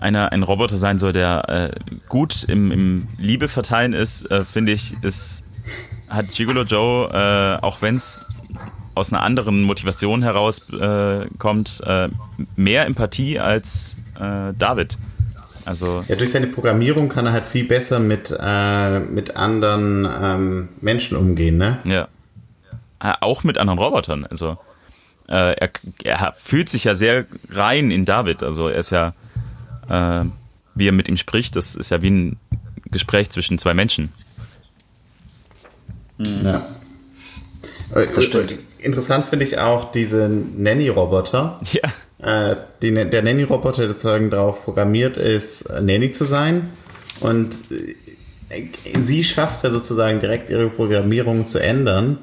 einer ein Roboter sein soll, der äh, gut im, im Liebe verteilen ist, äh, finde ich, ist hat Gigolo Joe, äh, auch wenn es aus einer anderen Motivation heraus äh, kommt, äh, mehr Empathie als äh, David. Also ja, durch seine Programmierung kann er halt viel besser mit, mit anderen ähm, Menschen umgehen, ne? Ja. Auch mit anderen Robotern. Also er, er fühlt sich ja sehr rein in David. Also er ist ja, wie er mit ihm spricht, das ist ja wie ein Gespräch zwischen zwei Menschen. Ja. Das stimmt. Interessant finde ich auch diese Nanny-Roboter. (laughs) Ja. Äh, die, der Nanny-Roboter sozusagen darauf programmiert ist, Nanny zu sein. Und äh, sie schafft es ja sozusagen direkt ihre Programmierung zu ändern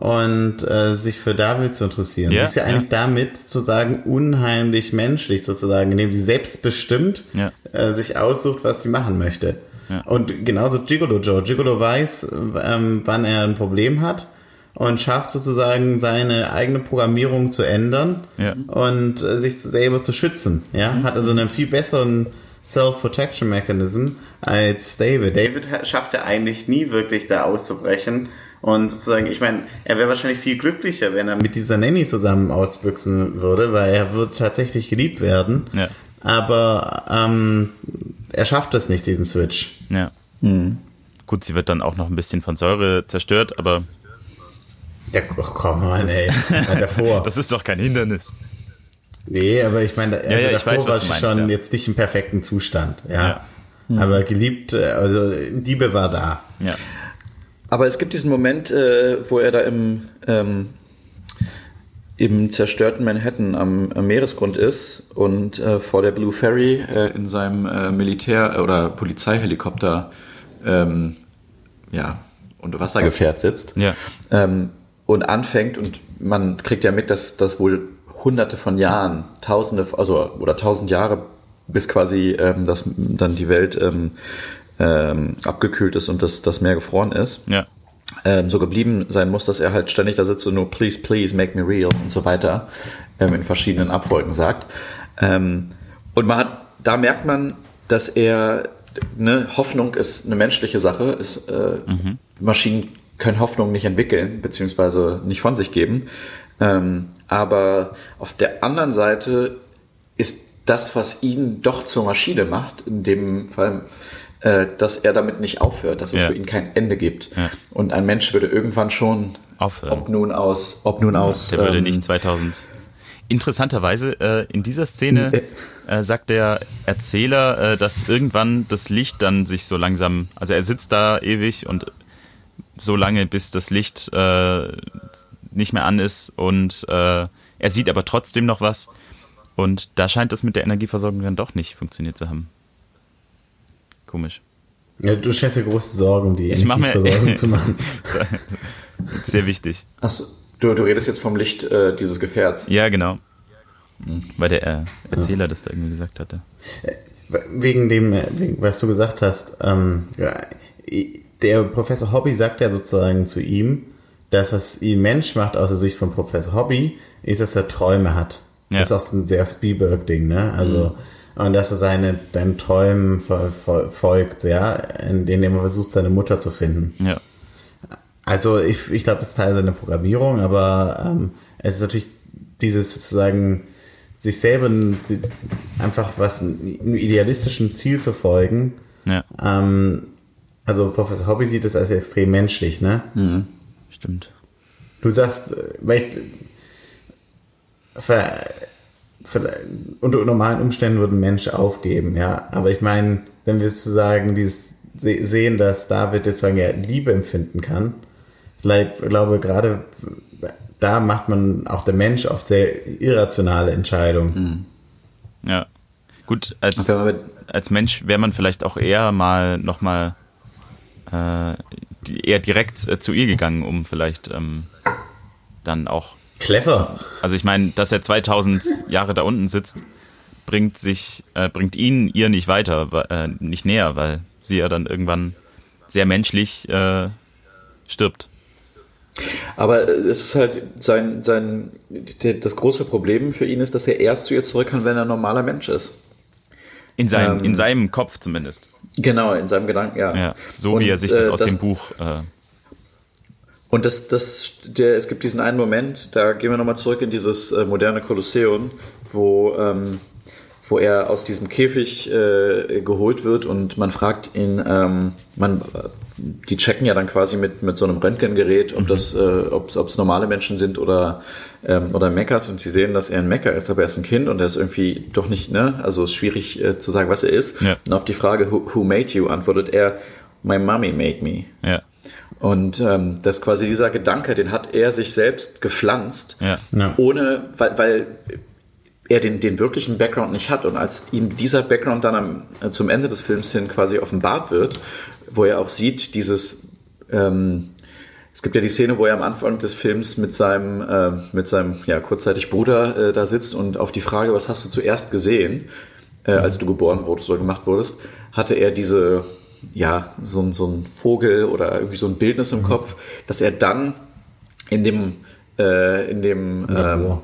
und äh, sich für David zu interessieren. Ja, sie ist ja eigentlich ja. damit sozusagen unheimlich menschlich sozusagen, indem sie selbstbestimmt ja. äh, sich aussucht, was sie machen möchte. Ja. Und genauso Gigolo Joe. Gigolo weiß, ähm, wann er ein Problem hat und schafft sozusagen seine eigene Programmierung zu ändern ja. und äh, sich selber zu schützen. Ja, mhm. hat also einen viel besseren Self-Protection Mechanism als David. David schafft ja eigentlich nie wirklich da auszubrechen. Und sozusagen, ich meine, er wäre wahrscheinlich viel glücklicher, wenn er mit dieser Nanny zusammen ausbüchsen würde, weil er würde tatsächlich geliebt werden. Ja. Aber ähm, er schafft es nicht, diesen Switch. Ja. Mhm. Gut, sie wird dann auch noch ein bisschen von Säure zerstört, aber ja, ach komm mal, ey. davor. (laughs) das ist doch kein Hindernis. Nee, aber ich meine, also ja, ja, davor weiß, war sie schon ja. jetzt nicht im perfekten Zustand. Ja. ja. Mhm. Aber geliebt, äh, also Liebe war da. Ja. Aber es gibt diesen Moment, äh, wo er da im, ähm, im zerstörten Manhattan am, am Meeresgrund ist und äh, vor der Blue Ferry äh, in seinem äh, Militär- oder Polizeihelikopter ähm, ja, unter Wassergefährt sitzt. Ja. Ähm, und anfängt und man kriegt ja mit, dass das wohl hunderte von Jahren, tausende, also oder tausend Jahre, bis quasi ähm, das, dann die Welt ähm, ähm, abgekühlt ist und das, das Meer gefroren ist. Ja. Ähm, so geblieben sein muss, dass er halt ständig da sitzt und nur please, please, make me real und so weiter ähm, in verschiedenen Abfolgen sagt. Ähm, und man hat, da merkt man, dass er, ne, Hoffnung ist eine menschliche Sache, ist, äh, mhm. Maschinen können Hoffnung nicht entwickeln, beziehungsweise nicht von sich geben. Ähm, aber auf der anderen Seite ist das, was ihn doch zur Maschine macht, in dem Fall äh, dass er damit nicht aufhört, dass es Ja. für ihn kein Ende gibt. Ja. Und ein Mensch würde irgendwann schon, Aufhören. ob nun aus, ob nun aus, Der würde ähm, nicht 2000. Interessanterweise, äh, in dieser Szene äh, sagt der Erzähler, äh, dass irgendwann das Licht dann sich so langsam, also er sitzt da ewig und so lange, bis das Licht äh, nicht mehr an ist und äh, er sieht aber trotzdem noch was. Und da scheint das mit der Energieversorgung dann doch nicht funktioniert zu haben. Komisch. Ja, du schätzt dir große Sorgen, um die Ich mach mir- Energieversorgung (laughs) zu machen. (laughs) Sehr wichtig. Achso, du, du redest jetzt vom Licht äh, dieses Gefährts. Ja, genau. Weil der äh, Erzähler das da irgendwie gesagt hatte. Wegen dem, äh, wegen, was du gesagt hast, ähm, ja, der Professor Hobby sagt ja sozusagen zu ihm, das, was ihn Mensch macht aus der Sicht von Professor Hobby, ist, dass er Träume hat. Ja. Das ist auch so ein sehr Spielberg-Ding, ne? Also, und dass er seine, seinen Träumen fol- fol- folgt, ja, in denen er versucht, seine Mutter zu finden. Ja. Also ich, ich glaube, es ist Teil seiner Programmierung, aber ähm, es ist natürlich dieses sozusagen sich selber einfach was einem idealistischen Ziel zu folgen. Ja, Ähm, also Professor Hobby sieht es als extrem menschlich, ne? stimmt. Du sagst, äh, weil ich, unter normalen Umständen würde ein Mensch aufgeben, ja. Aber ich meine, wenn wir sozusagen dieses se- sehen, dass David jetzt sagen, er Liebe empfinden kann, ich glaub- glaube gerade da macht man auch der Mensch oft sehr irrationale Entscheidungen. Ja. Gut, als, mit- als Mensch wäre man vielleicht auch eher mal nochmal äh, eher direkt äh, zu ihr gegangen, um vielleicht ähm, dann auch. Clever. Also ich meine, dass er 2000 Jahre da unten sitzt, bringt sich, äh, bringt ihn ihr nicht weiter, äh, nicht näher, weil sie ja dann irgendwann sehr menschlich äh, stirbt. Aber es ist halt sein, sein, das große Problem für ihn ist, dass er erst zu ihr zurück kann, wenn er ein normaler Mensch ist. In seinem, Ähm, in seinem Kopf zumindest. Genau, in seinem Gedanken, ja. Ja, so wie Und, er sich das äh, aus dem Buch. Und das, das, der, es gibt diesen einen Moment, da gehen wir nochmal zurück in dieses äh, moderne Kolosseum, wo, ähm, wo er aus diesem Käfig äh, geholt wird und man fragt ihn, ähm, man, die checken ja dann quasi mit, mit so einem Röntgengerät, ob das, äh, ob es normale Menschen sind oder, ähm, oder Meckers und sie sehen, dass er ein Mecker ist, aber er ist ein Kind und er ist irgendwie doch nicht, ne, also es ist schwierig äh, zu sagen, was er ist. Ja. Und auf die Frage, who, who made you, antwortet er, my mommy made me. ja, Und ähm, das quasi dieser Gedanke, den hat er sich selbst gepflanzt, ja, Ja. ohne, weil, weil er den, den wirklichen Background nicht hat. Und als ihm dieser Background dann am, äh, zum Ende des Films hin quasi offenbart wird, wo er auch sieht, dieses, ähm, es gibt ja die Szene, wo er am Anfang des Films mit seinem, äh, mit seinem ja, kurzzeitig Bruder äh, da sitzt und auf die Frage, was hast du zuerst gesehen, äh, als du geboren wurdest oder gemacht wurdest, hatte er diese, ja, so, ein- so ein Vogel oder irgendwie so ein Bildnis im Kopf, dass er dann in dem, äh, in dem, ähm, Labor.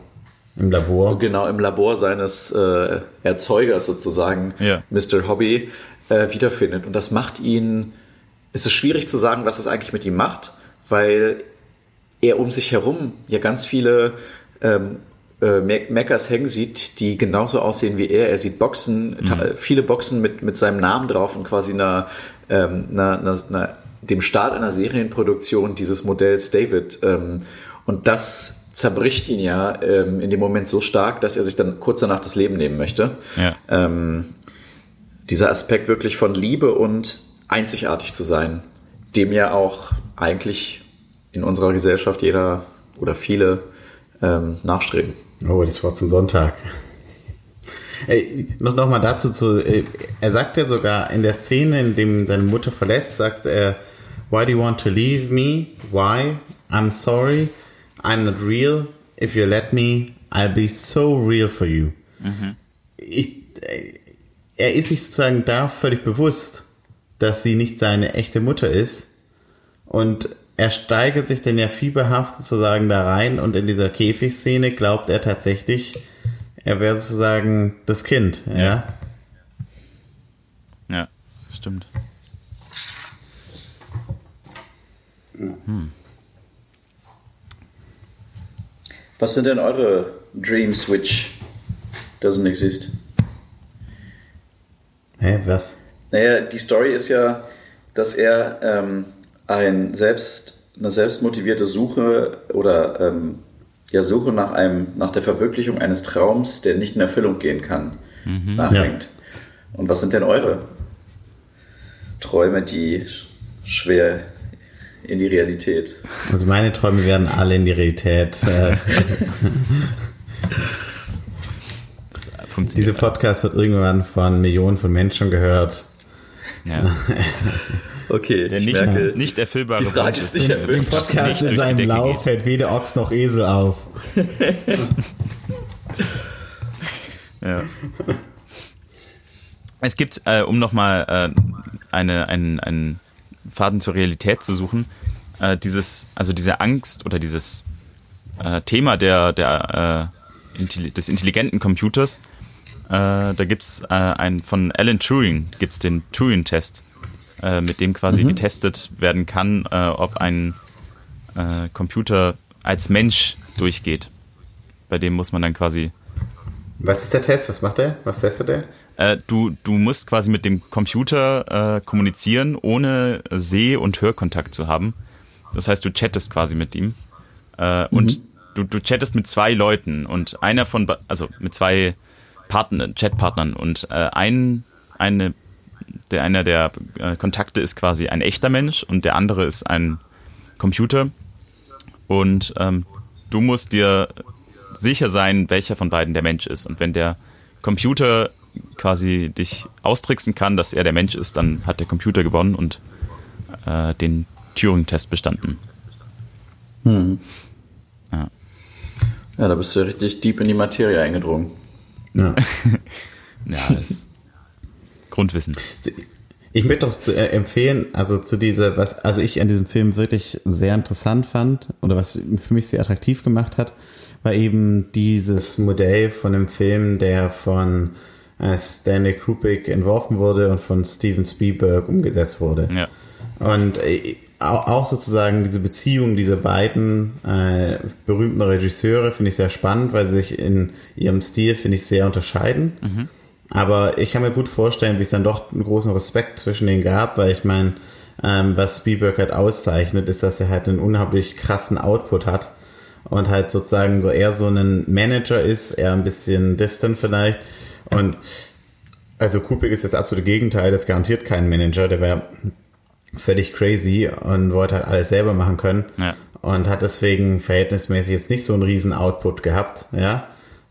Im Labor. genau im Labor seines äh, Erzeugers sozusagen, Ja. Mr. Hobby, äh, wiederfindet. Und das macht ihn, es ist schwierig zu sagen, was es eigentlich mit ihm macht, weil er um sich herum ja ganz viele ähm, äh, Me- Meckers hängen sieht, die genauso aussehen wie er. Er sieht Boxen, ta- viele Boxen mit, mit seinem Namen drauf und quasi einer, ähm, einer, einer, einer, dem Start einer Serienproduktion dieses Modells David. Ähm, und das zerbricht ihn ja ähm, in dem Moment so stark, dass er sich dann kurz danach das Leben nehmen möchte. ja. Ähm, dieser Aspekt wirklich von Liebe und einzigartig zu sein, dem ja auch eigentlich in unserer Gesellschaft jeder oder viele ähm, nachstreben. Oh, das Wort zum Sonntag. Ey, noch, noch mal dazu zu, äh, er sagt ja sogar in der Szene, in dem seine Mutter verlässt, sagt er, why do you want to leave me? Why? I'm sorry. I'm not real. If you let me, I'll be so real for you. Ich, äh, er ist sich sozusagen da völlig bewusst, dass sie nicht seine echte Mutter ist. Und er steigert sich dann ja fieberhaft sozusagen da rein und in dieser Käfigszene glaubt er tatsächlich, er wäre sozusagen das Kind, ja. Ja, stimmt. Was sind denn eure Dreams which doesn't exist? Hä, was? Naja, die Story ist ja, dass er ähm, ein selbst, eine selbstmotivierte Suche oder ähm, ja, Suche nach, einem, nach der Verwirklichung eines Traums, der nicht in Erfüllung gehen kann, mhm. nachdenkt. Ja. Und was sind denn eure Träume, die schwer in die Realität? Also meine Träume werden alle in die Realität. Äh, (laughs) Diese Podcast wird irgendwann von Millionen von Menschen gehört. Ja. (laughs) Okay, der ich nicht, merke, nicht erfüllbare Die Frage ist nicht erfüllt. Im Podcast in seinem Lauf fällt weder Ochs noch Esel auf. ja. Es gibt, äh, um nochmal äh, eine, einen, einen Faden zur Realität zu suchen, äh, dieses, also diese Angst oder dieses äh, Thema der, der, äh, des intelligenten Computers, äh, da gibt es äh, einen von Alan Turing, gibt es den Turing-Test, äh, mit dem quasi mhm. getestet werden kann, äh, ob ein äh, Computer als Mensch durchgeht. Bei dem muss man dann quasi. Was ist der Test? Was macht er? Was testet er? Äh, du, du musst quasi mit dem Computer kommunizieren, ohne Seh- und Hörkontakt zu haben. Das heißt, du chattest quasi mit ihm. Mhm. Und du, du chattest mit zwei Leuten und einer von, also mit zwei Partner, Chatpartnern und äh, ein, eine, der, einer der äh, Kontakte ist quasi ein echter Mensch und der andere ist ein Computer und ähm, du musst dir sicher sein, welcher von beiden der Mensch ist und wenn der Computer quasi dich austricksen kann, dass er der Mensch ist, dann hat der Computer gewonnen und äh, den Turing-Test bestanden. Hm. Ja. ja, da bist du richtig deep in die Materie eingedrungen. Ja, (laughs) ja das Grundwissen. Ich möchte doch äh, empfehlen, also zu dieser, was, also ich an diesem Film wirklich sehr interessant fand oder was für mich sehr attraktiv gemacht hat, war eben dieses Modell von einem Film, der von äh, Stanley Kubrick entworfen wurde und von Steven Spielberg umgesetzt wurde. Ja. Und äh, auch sozusagen diese Beziehung dieser beiden äh, berühmten Regisseure finde ich sehr spannend, weil sie sich in ihrem Stil, finde ich, sehr unterscheiden. Mhm. Aber ich kann mir gut vorstellen, wie es dann doch einen großen Respekt zwischen denen gab, weil ich meine, ähm, was Spielberg halt auszeichnet, ist, dass er halt einen unheimlich krassen Output hat und halt sozusagen so eher so ein Manager ist, eher ein bisschen distant vielleicht. Und also Kubrick ist jetzt absolute Gegenteil, das garantiert kein Manager, der wäre völlig crazy und wollte halt alles selber machen können. Ja. Und hat deswegen verhältnismäßig jetzt nicht so einen riesen Output gehabt, ja.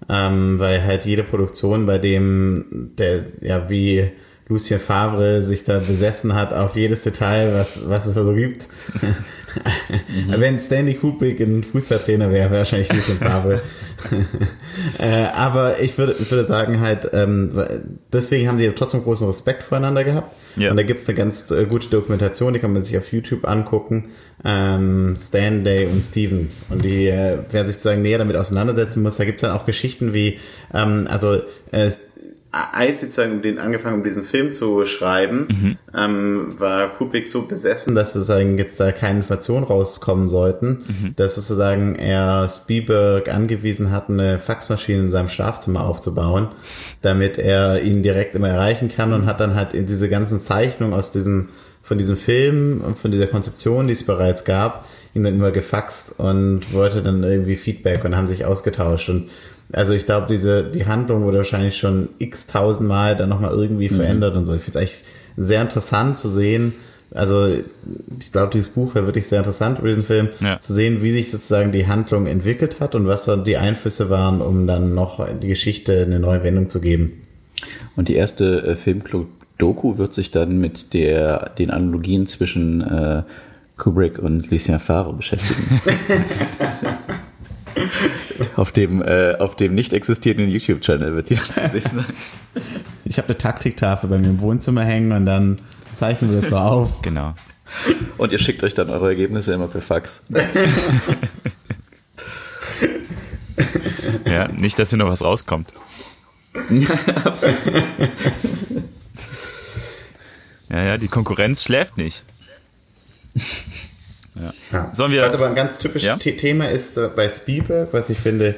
Ähm, weil halt jede Produktion, bei dem der, ja, wie Lucien Favre sich da besessen hat auf jedes Detail, was, was es da so gibt. mhm. Wenn Stanley Kubrick ein Fußballtrainer wäre, wäre wahrscheinlich Lucien Favre. (laughs) äh, aber ich würde, würde sagen halt, ähm, deswegen haben sie trotzdem großen Respekt voreinander gehabt. Ja. Und da gibt es eine ganz äh, gute Dokumentation, die kann man sich auf YouTube angucken. Ähm, Stanley und Steven. Und die, äh, wer sich sozusagen näher damit auseinandersetzen muss, da gibt es dann auch Geschichten wie, ähm, also äh, als sozusagen um den angefangen, um diesen Film zu schreiben, mhm. ähm, war Kubrick so besessen, dass sozusagen jetzt da keine Informationen rauskommen sollten, mhm. dass sozusagen er Spielberg angewiesen hat, eine Faxmaschine in seinem Schlafzimmer aufzubauen, damit er ihn direkt immer erreichen kann und hat dann halt in diese ganzen Zeichnungen aus diesem, von diesem Film und von dieser Konzeption, die es bereits gab, ihn dann immer gefaxt und wollte dann irgendwie Feedback und haben sich ausgetauscht und also ich glaube, diese, die Handlung wurde wahrscheinlich schon x tausendmal dann nochmal irgendwie mhm. verändert und so. Ich finde es eigentlich sehr interessant zu sehen. Also ich glaube, dieses Buch wäre wirklich sehr interessant über diesen Film, ja. zu sehen, wie sich sozusagen die Handlung entwickelt hat und was dann die Einflüsse waren, um dann noch die Geschichte eine neue Wendung zu geben. Und die erste äh, Film-Doku wird sich dann mit der, den Analogien zwischen äh, Kubrick und Lucien Favre beschäftigen. (laughs) (laughs) auf dem, äh, auf dem nicht existierenden YouTube-Channel wird die zu sehen sein. Ich habe eine Taktiktafel bei mir im Wohnzimmer hängen und dann zeichnen wir das so auf. Genau. Und ihr schickt euch dann eure Ergebnisse immer per Fax. (laughs) ja, nicht, dass hier noch was rauskommt. Ja, absolut. Ja, ja, die Konkurrenz schläft nicht. Ja. Sollen wir, was aber ein ganz typisches ja? Thema ist äh, bei Spielberg, was ich finde,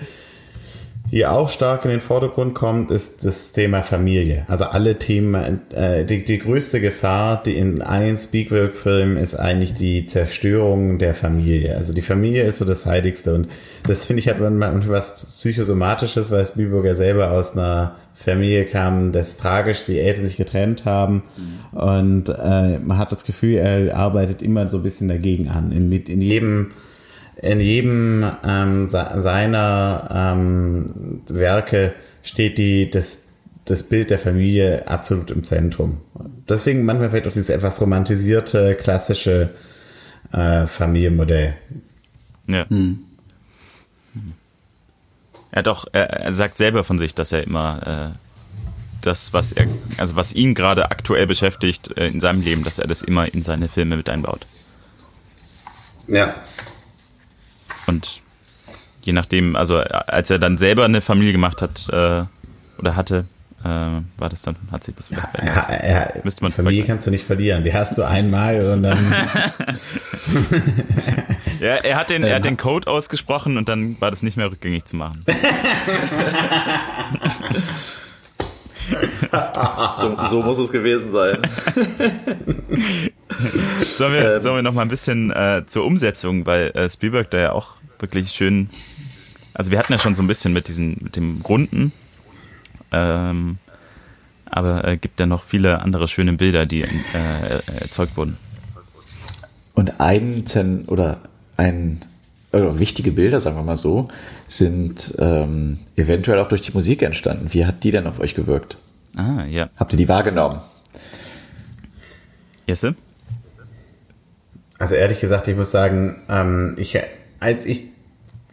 hier auch stark in den Vordergrund kommt, ist das Thema Familie. Also alle Themen, äh, die, die größte Gefahr, die in allen Speakwork-Filmen ist eigentlich die Zerstörung der Familie. Also die Familie ist so das Heiligste und das finde ich hat was Psychosomatisches, weil Spielberg ja selber aus einer Familie kam, das tragisch, die Eltern sich getrennt haben und äh, man hat das Gefühl, er arbeitet immer so ein bisschen dagegen an. In, in jedem in jedem ähm, seiner ähm, Werke steht die, das, das Bild der Familie absolut im Zentrum. Deswegen manchmal vielleicht auch dieses etwas romantisierte, klassische äh, Familienmodell. Ja. Hm. Er hat auch, er, er, sagt selber von sich, dass er immer äh, das, was er, also was ihn gerade aktuell beschäftigt äh, in seinem Leben, dass er das immer in seine Filme mit einbaut. Ja, und je nachdem, also als er dann selber eine Familie gemacht hat äh, oder hatte, äh, war das dann, hat sich das ja, ja, ja, Müsste man Familie kannst du nicht verlieren, die hast du einmal und dann. (laughs) ja, er hat, den, er hat den Code ausgesprochen und dann war das nicht mehr rückgängig zu machen. (laughs) (laughs) so, so, muss es gewesen sein. (laughs) sollen wir, ähm, sollen wir noch mal ein bisschen äh, zur Umsetzung, weil äh, Spielberg da ja auch wirklich schön. Also wir hatten ja schon so ein bisschen mit diesen, mit dem Runden, ähm, aber es äh, gibt ja noch viele andere schöne Bilder, die äh, erzeugt wurden. Und ein Zen oder ein oder wichtige Bilder, sagen wir mal so, sind ähm, eventuell auch durch die Musik entstanden. Wie hat die denn auf euch gewirkt? Ah, ja. Habt ihr die wahrgenommen? Jesse? Also ehrlich gesagt, ich muss sagen, ähm, ich, als ich,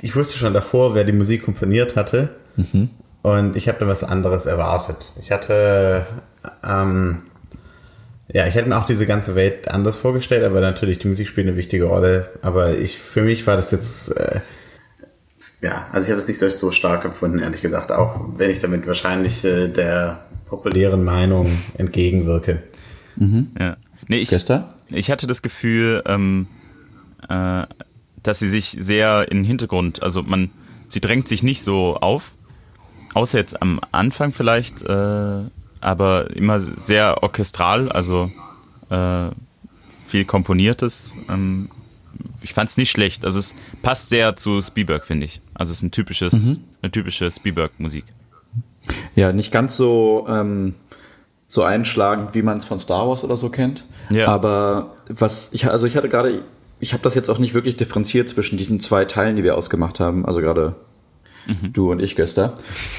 ich wusste schon davor, wer die Musik komponiert hatte. Mhm. Und ich habe dann was anderes erwartet. Ich hatte, ähm, ja, ich hätte mir auch diese ganze Welt anders vorgestellt, aber natürlich, die Musik spielt eine wichtige Rolle. Aber ich, für mich war das jetzt, äh, ja, also ich habe es nicht so stark empfunden, ehrlich gesagt, auch wenn ich damit wahrscheinlich äh, der populären Meinung entgegenwirke. Mhm. Ja. Nee, ich, Gestern? ich hatte das Gefühl, ähm, äh, dass sie sich sehr in den Hintergrund, also man, sie drängt sich nicht so auf, außer jetzt am Anfang vielleicht, äh, aber immer sehr orchestral, also äh, viel Komponiertes. Ähm, ich fand es nicht schlecht. Also es passt sehr zu Spielberg, finde ich. Also es ist ein typisches, mhm. eine typische Spielberg-Musik. Ja, nicht ganz so ähm, so einschlagend, wie man es von Star Wars oder so kennt. Ja. Aber was ich, also ich hatte gerade, ich habe das jetzt auch nicht wirklich differenziert zwischen diesen zwei Teilen, die wir ausgemacht haben, also gerade mhm. du und ich gestern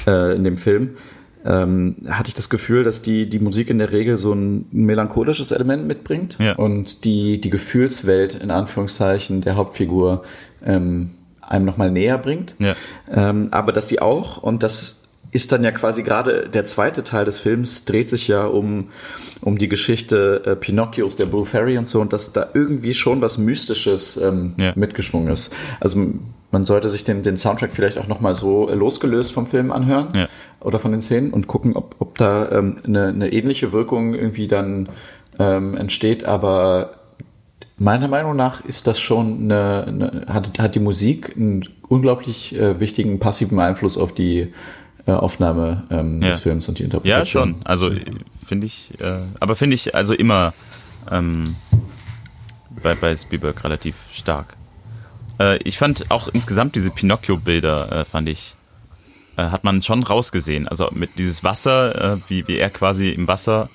äh, in dem Film. Ähm, hatte ich das Gefühl, dass die, die Musik in der Regel so ein melancholisches Element mitbringt ja. und die, die Gefühlswelt in Anführungszeichen der Hauptfigur ähm, einem nochmal näher bringt. Ja. Ähm, aber dass sie auch, und das ist dann ja quasi gerade der zweite Teil des Films, dreht sich ja um, um die Geschichte äh, Pinocchios, der Blue Fairy und so, und dass da irgendwie schon was Mystisches ähm, ja. mitgeschwungen ist. Also man sollte sich den, den Soundtrack vielleicht auch nochmal so äh, losgelöst vom Film anhören ja. oder von den Szenen und gucken, ob, ob da ähm, eine, eine ähnliche Wirkung irgendwie dann ähm, entsteht, aber meiner Meinung nach ist das schon eine, eine hat, hat die Musik einen unglaublich äh, wichtigen passiven Einfluss auf die äh, Aufnahme ähm, ja. des Films und die Interpretation. Ja, schon. Also finde ich, äh, aber finde ich also immer ähm, bei, bei Spielberg relativ stark. Äh, ich fand auch insgesamt diese Pinocchio-Bilder, äh, fand ich, äh, hat man schon rausgesehen. Also mit dieses Wasser, äh, wie, wie er quasi im Wasser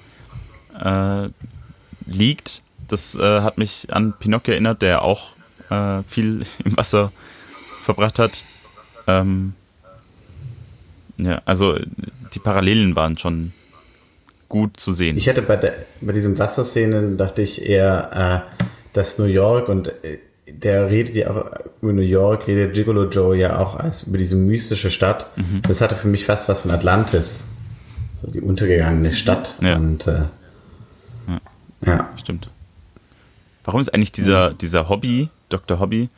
liegt, das hat mich an Pinocchio erinnert, der auch viel (laughs) im Wasser verbracht hat. Ähm, ja, also die Parallelen waren schon gut zu sehen. Ich hätte bei, der, bei diesen Wasserszenen, dachte ich eher, äh, dass New York und äh, der redet ja auch über New York, redet Gigolo Joe ja auch als über diese mystische Stadt. Mhm. Das hatte für mich fast was von Atlantis. So die untergegangene Stadt. Ja. Und, äh, ja. ja. Stimmt. Warum ist eigentlich dieser, dieser Hobby, Dr. Hobby,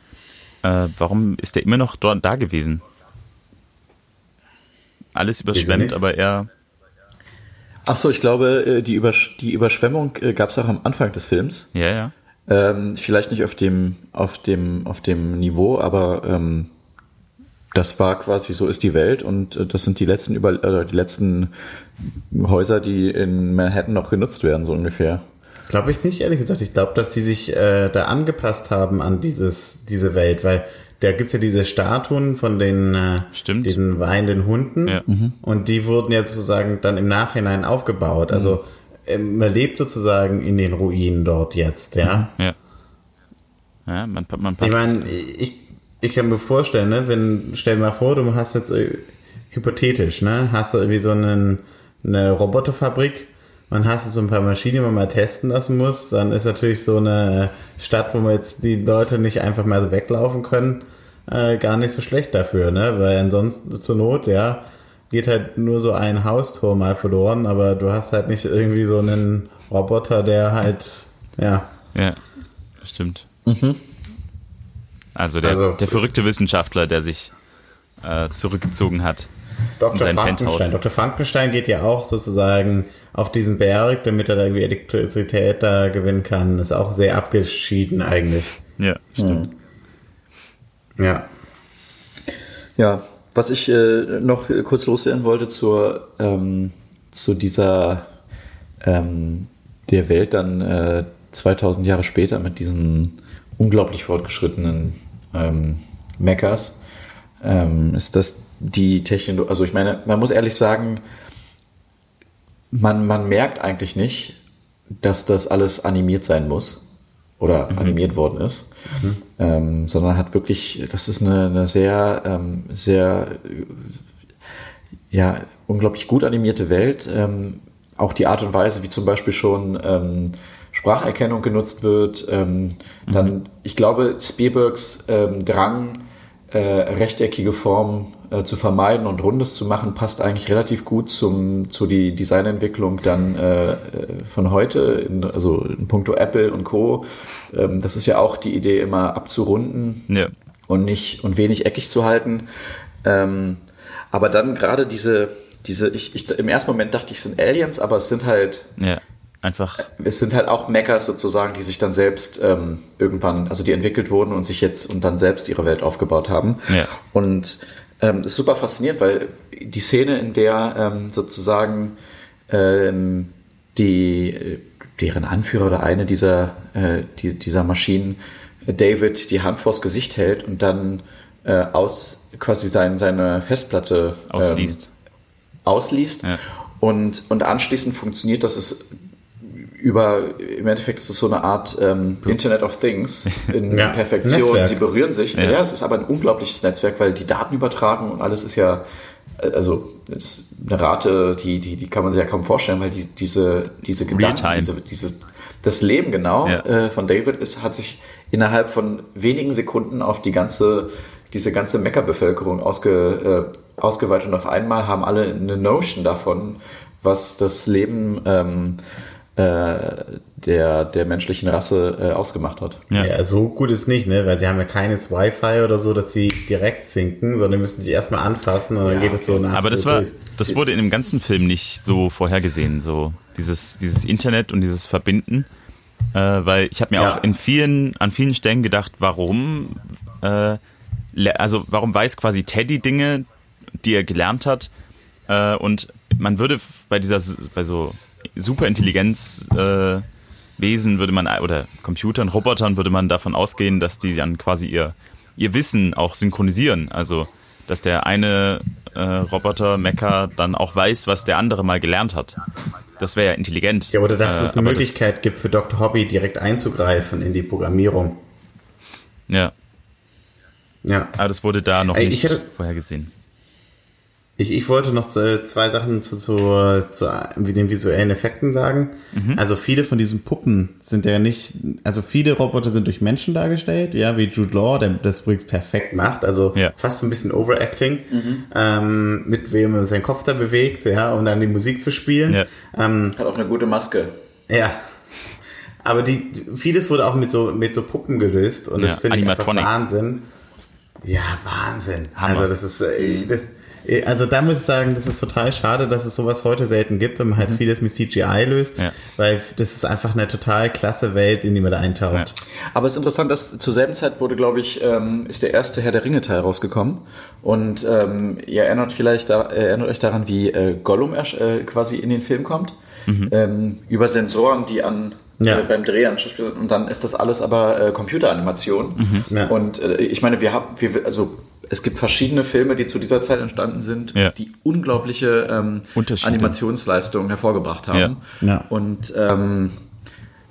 äh, warum ist der immer noch dort da gewesen? alles überschwemmt, aber er. Ach so, ich glaube, äh, die, Übersch die Überschwemmung äh, gab es auch am Anfang des Films. Ja, ja. Ähm, vielleicht nicht auf dem, auf dem, auf dem Niveau, aber ähm, das war quasi so ist die Welt und äh, das sind die letzten über äh, die letzten Häuser, die in Manhattan noch genutzt werden, so ungefähr. Glaube ich nicht, ehrlich gesagt. Ich glaube, dass die sich äh, da angepasst haben an dieses, diese Welt, weil da gibt es ja diese Statuen von den, äh, Stimmt. den weinenden Hunden Ja. und die wurden ja sozusagen dann im Nachhinein aufgebaut. Also ähm, man lebt sozusagen in den Ruinen dort jetzt, ja. Ja. Ja, man, man Ich passt. meine, ich, ich kann mir vorstellen, ne, wenn, stell dir mal vor, du hast jetzt äh, hypothetisch, ne, hast du irgendwie so einen, eine Roboterfabrik und hast jetzt so ein paar Maschinen, die man mal testen lassen muss, dann ist natürlich so eine Stadt, wo man jetzt die Leute nicht einfach mal so weglaufen können, äh, gar nicht so schlecht dafür, ne, weil ansonsten zur Not, ja, geht halt nur so ein Haustor mal verloren, aber du hast halt nicht irgendwie so einen Roboter, der halt, ja, Ja, stimmt. Also, der, Also- der verrückte Wissenschaftler, der sich äh, zurückgezogen hat. Dr. Frankenstein. Penthouse. Dr. Frankenstein geht ja auch sozusagen auf diesen Berg, damit er da irgendwie Elektrizität da gewinnen kann. Ist auch sehr abgeschieden eigentlich. Ja, stimmt. Ja. Ja, was ich äh, noch äh, kurz loswerden wollte zur, ähm, zu dieser ähm, der Welt dann äh, 2000 Jahre später mit diesen unglaublich fortgeschrittenen ähm, Mechas, ähm, ist das die Technologie, also ich meine, man muss ehrlich sagen, man, man merkt eigentlich nicht, dass das alles animiert sein muss oder animiert worden ist, ähm, sondern hat wirklich, das ist eine, eine sehr, ähm, sehr, ja, unglaublich gut animierte Welt. Ähm, auch die Art und Weise, wie zum Beispiel schon ähm, Spracherkennung genutzt wird. Ähm, Dann, ich glaube, Spielbergs ähm, Drang, äh, rechteckige Formen äh, zu vermeiden und rundes zu machen, passt eigentlich relativ gut zum, zu die Designentwicklung dann äh, äh, von heute, in, also in puncto Apple und Co. Ähm, das ist ja auch die Idee, immer abzurunden Ja. und nicht und wenig eckig zu halten. Ähm, aber dann gerade diese, diese, ich, ich, im ersten Moment dachte ich, es sind Aliens, aber es sind halt, Ja. Einfach, es sind halt auch Mechas sozusagen, die sich dann selbst ähm, irgendwann, also die entwickelt wurden und sich jetzt und dann selbst ihre Welt aufgebaut haben. Ja. Und ähm, das ist super faszinierend, weil die Szene, in der ähm, sozusagen ähm, die, deren Anführer oder eine dieser, äh, die, dieser Maschinen, äh, David, die Hand vors Gesicht hält und dann äh, aus quasi sein, seine Festplatte ähm, ausliest. ausliest. Ja. Und, und anschließend funktioniert das ist über, im Endeffekt ist es so eine Art ähm, Internet of Things (laughs) in Ja, Perfektion. Netzwerk. Sie berühren sich. Ja. Ja. es ist aber ein unglaubliches Netzwerk, weil die Daten übertragen und alles ist ja, äh, also ist eine Rate, die, die, die kann man sich ja kaum vorstellen, weil die, diese, diese Gedanken, diese, dieses, das Leben genau Ja. äh, von David ist, hat sich innerhalb von wenigen Sekunden auf die ganze, diese ganze Meckerbevölkerung ausge, äh, ausgeweitet und auf einmal haben alle eine Notion davon, was das Leben ähm, äh, der, der menschlichen Rasse äh, ausgemacht hat. Ja. Ja. so gut ist nicht, ne? Weil sie haben ja keines Wi-Fi oder so, dass sie direkt sinken, sondern müssen sich erstmal anfassen und dann Ja, geht es so nach. Aber das war, das wurde in dem ganzen Film nicht so vorhergesehen, so dieses, dieses Internet und dieses Verbinden. Äh, weil ich habe mir Ja. auch in vielen, an vielen Stellen gedacht, warum, äh, also warum weiß quasi Teddy Dinge, die er gelernt hat. Äh, und man würde bei dieser, bei so Superintelligenz äh, würde man, oder Computern, Robotern würde man davon ausgehen, dass die dann quasi ihr, ihr Wissen auch synchronisieren. Also, dass der eine äh, Roboter, Mecha, dann auch weiß, was der andere mal gelernt hat. Das wäre ja intelligent. Ja, oder dass Äh, es eine Möglichkeit gibt für Dr. Hobby direkt einzugreifen in die Programmierung. Ja, Ja. aber das wurde da noch Ey, nicht ich hätte- vorhergesehen. Ich, ich wollte noch zu, zwei Sachen zu, zu, zu den visuellen Effekten sagen. Mhm. Also viele von diesen Puppen sind ja nicht, also viele Roboter sind durch Menschen dargestellt, ja, wie Jude Law, der das übrigens perfekt macht, also Ja. fast so ein bisschen Overacting, ähm, mit wem er seinen Kopf da bewegt, ja, um dann die Musik zu spielen. Ja. Ähm, Hat auch eine gute Maske. ja. Aber die, vieles wurde auch mit so, mit so Puppen gelöst und das Ja, finde ich einfach. Wahnsinn. Ja, Wahnsinn. Hammer. Also das ist, äh, das, Also da muss ich sagen, das ist total schade, dass es sowas heute selten gibt, wenn man halt mhm. vieles mit CGI löst, ja. weil das ist einfach eine total klasse Welt, in die man da eintaucht. Ja. Aber es ist interessant, dass zur selben Zeit wurde, glaube ich, ähm, ist der erste Herr der Ringe Teil rausgekommen und ähm, ihr erinnert vielleicht da, erinnert euch daran, wie äh, Gollum äh, quasi in den Film kommt mhm. ähm, über Sensoren, die an ja. äh, beim Dreh anspielen und dann ist das alles aber äh, Computeranimation. Mhm. Ja. Und äh, ich meine, wir haben, wir, also es gibt verschiedene Filme, die zu dieser Zeit entstanden sind, ja. die unglaubliche ähm, Animationsleistungen hervorgebracht haben. Ja. Und ähm,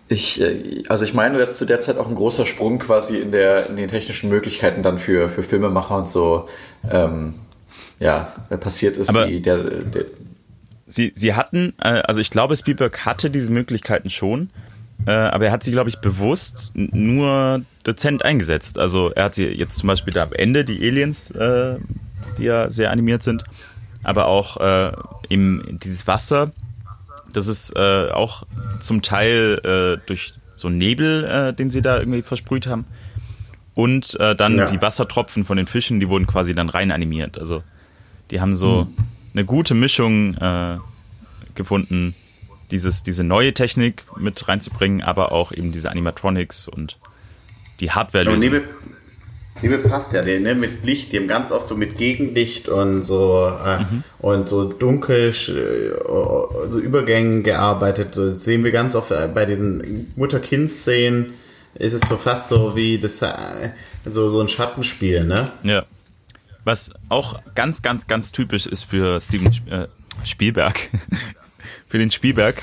ich, äh, also ich meine, dass zu der Zeit auch ein großer Sprung quasi in, der, in den technischen Möglichkeiten dann für, für Filmemacher und so ähm, ja, passiert ist. Aber die, der, der, sie, sie hatten, äh, also ich glaube, Spielberg hatte diese Möglichkeiten schon, äh, aber er hat sie, glaube ich, bewusst nur dezent eingesetzt. Also er hat sie jetzt zum Beispiel da am Ende, die Aliens, äh, die ja sehr animiert sind, aber auch äh, im, dieses Wasser, das ist äh, auch zum Teil äh, durch so Nebel, äh, den sie da irgendwie versprüht haben. Und äh, dann ja. die Wassertropfen von den Fischen, die wurden quasi dann rein animiert. Also die haben so mhm. eine gute Mischung gefunden dieses, diese neue Technik mit reinzubringen, aber auch eben diese Animatronics und die hardware -Lösung. Nebel, Nebel passt ja, ne, mit Licht, die haben ganz oft so mit Gegenlicht und so äh, mhm. und so dunkel, äh, so Übergängen gearbeitet. So, das sehen wir ganz oft äh, bei diesen Mutter-Kind-Szenen ist es so fast so wie das äh, so, so ein Schattenspiel, ne? Ja. Was auch ganz, ganz, ganz typisch ist für Steven Spielberg, (laughs) für den Spielberg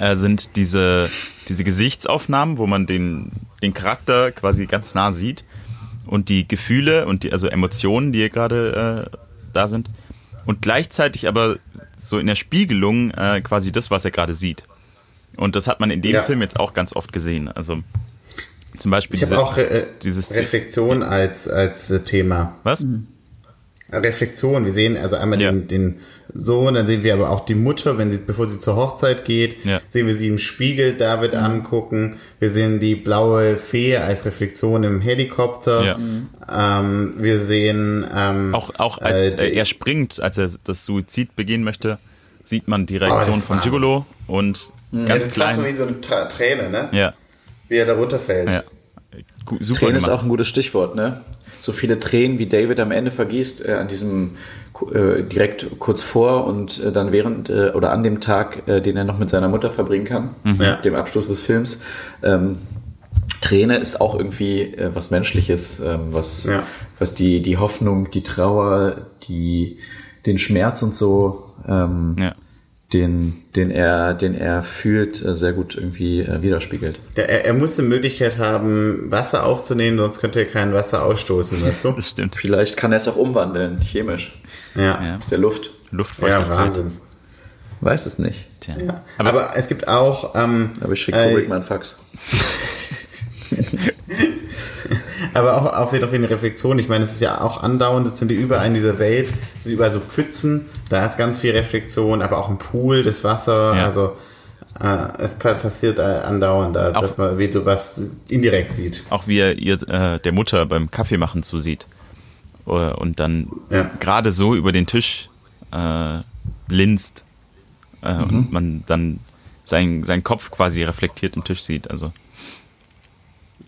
äh, sind diese, diese Gesichtsaufnahmen, wo man den, den Charakter quasi ganz nah sieht und die Gefühle und die also Emotionen, die hier gerade äh, da sind und gleichzeitig aber so in der Spiegelung äh, quasi das, was er gerade sieht. Und das hat man in dem ja. Film jetzt auch ganz oft gesehen. Also zum Beispiel ich diese, auch äh, dieses Reflexion als als äh, Thema. Was? Reflexion. Wir sehen also einmal ja. den, den Sohn, dann sehen wir aber auch die Mutter, wenn sie, bevor sie zur Hochzeit geht, ja. sehen wir sie im Spiegel David mhm. angucken. Wir sehen die blaue Fee als Reflexion im Helikopter. Ja. Ähm, wir sehen ähm, auch auch als äh, er springt, als er das Suizid begehen möchte, sieht man die Reaktion oh, von Gigolo und mhm. ganz ja, das klein. Das ist so wie so eine Träne, ne? Ja. Wie er da runterfällt. Ja. Super Träne gemacht. ist auch ein gutes Stichwort, ne? so viele Tränen wie David am Ende vergießt, äh, an diesem äh, direkt kurz vor und äh, dann während äh, oder an dem Tag, äh, den er noch mit seiner Mutter verbringen kann, mhm. ja. dem Abschluss des Films. Ähm, Träne ist auch irgendwie äh, was Menschliches, ähm, was, ja. was die, die Hoffnung, die Trauer, die, den Schmerz und so ähm, ja den, den er, den er fühlt, äh, sehr gut irgendwie äh, widerspiegelt. er, er muss die Möglichkeit haben, Wasser aufzunehmen, sonst könnte er kein Wasser ausstoßen, weißt du? (laughs) das stimmt. Vielleicht kann er es auch umwandeln, chemisch. Ja. ja. Aus der Luft. Luftfeuchtigkeit. Ja, Wahnsinn. Weiß es nicht. Ja. Aber, Aber, es gibt auch. Ähm, Aber ich schicke Kubrick äh, mal Fax. (laughs) Aber auch auf jeden Fall eine Reflexion. Ich meine, es ist ja auch andauernd, es sind überall in dieser Welt, es sind überall so Pfützen, da ist ganz viel Reflexion, aber auch ein Pool, das Wasser, ja. also äh, es passiert andauernd, auch, dass man wie du was indirekt sieht. Auch wie er ihr, äh, der Mutter beim Kaffee machen zusieht. Äh, und dann ja. gerade so über den Tisch äh, linst äh, mhm. und man dann sein, seinen Kopf quasi reflektiert im Tisch sieht. Also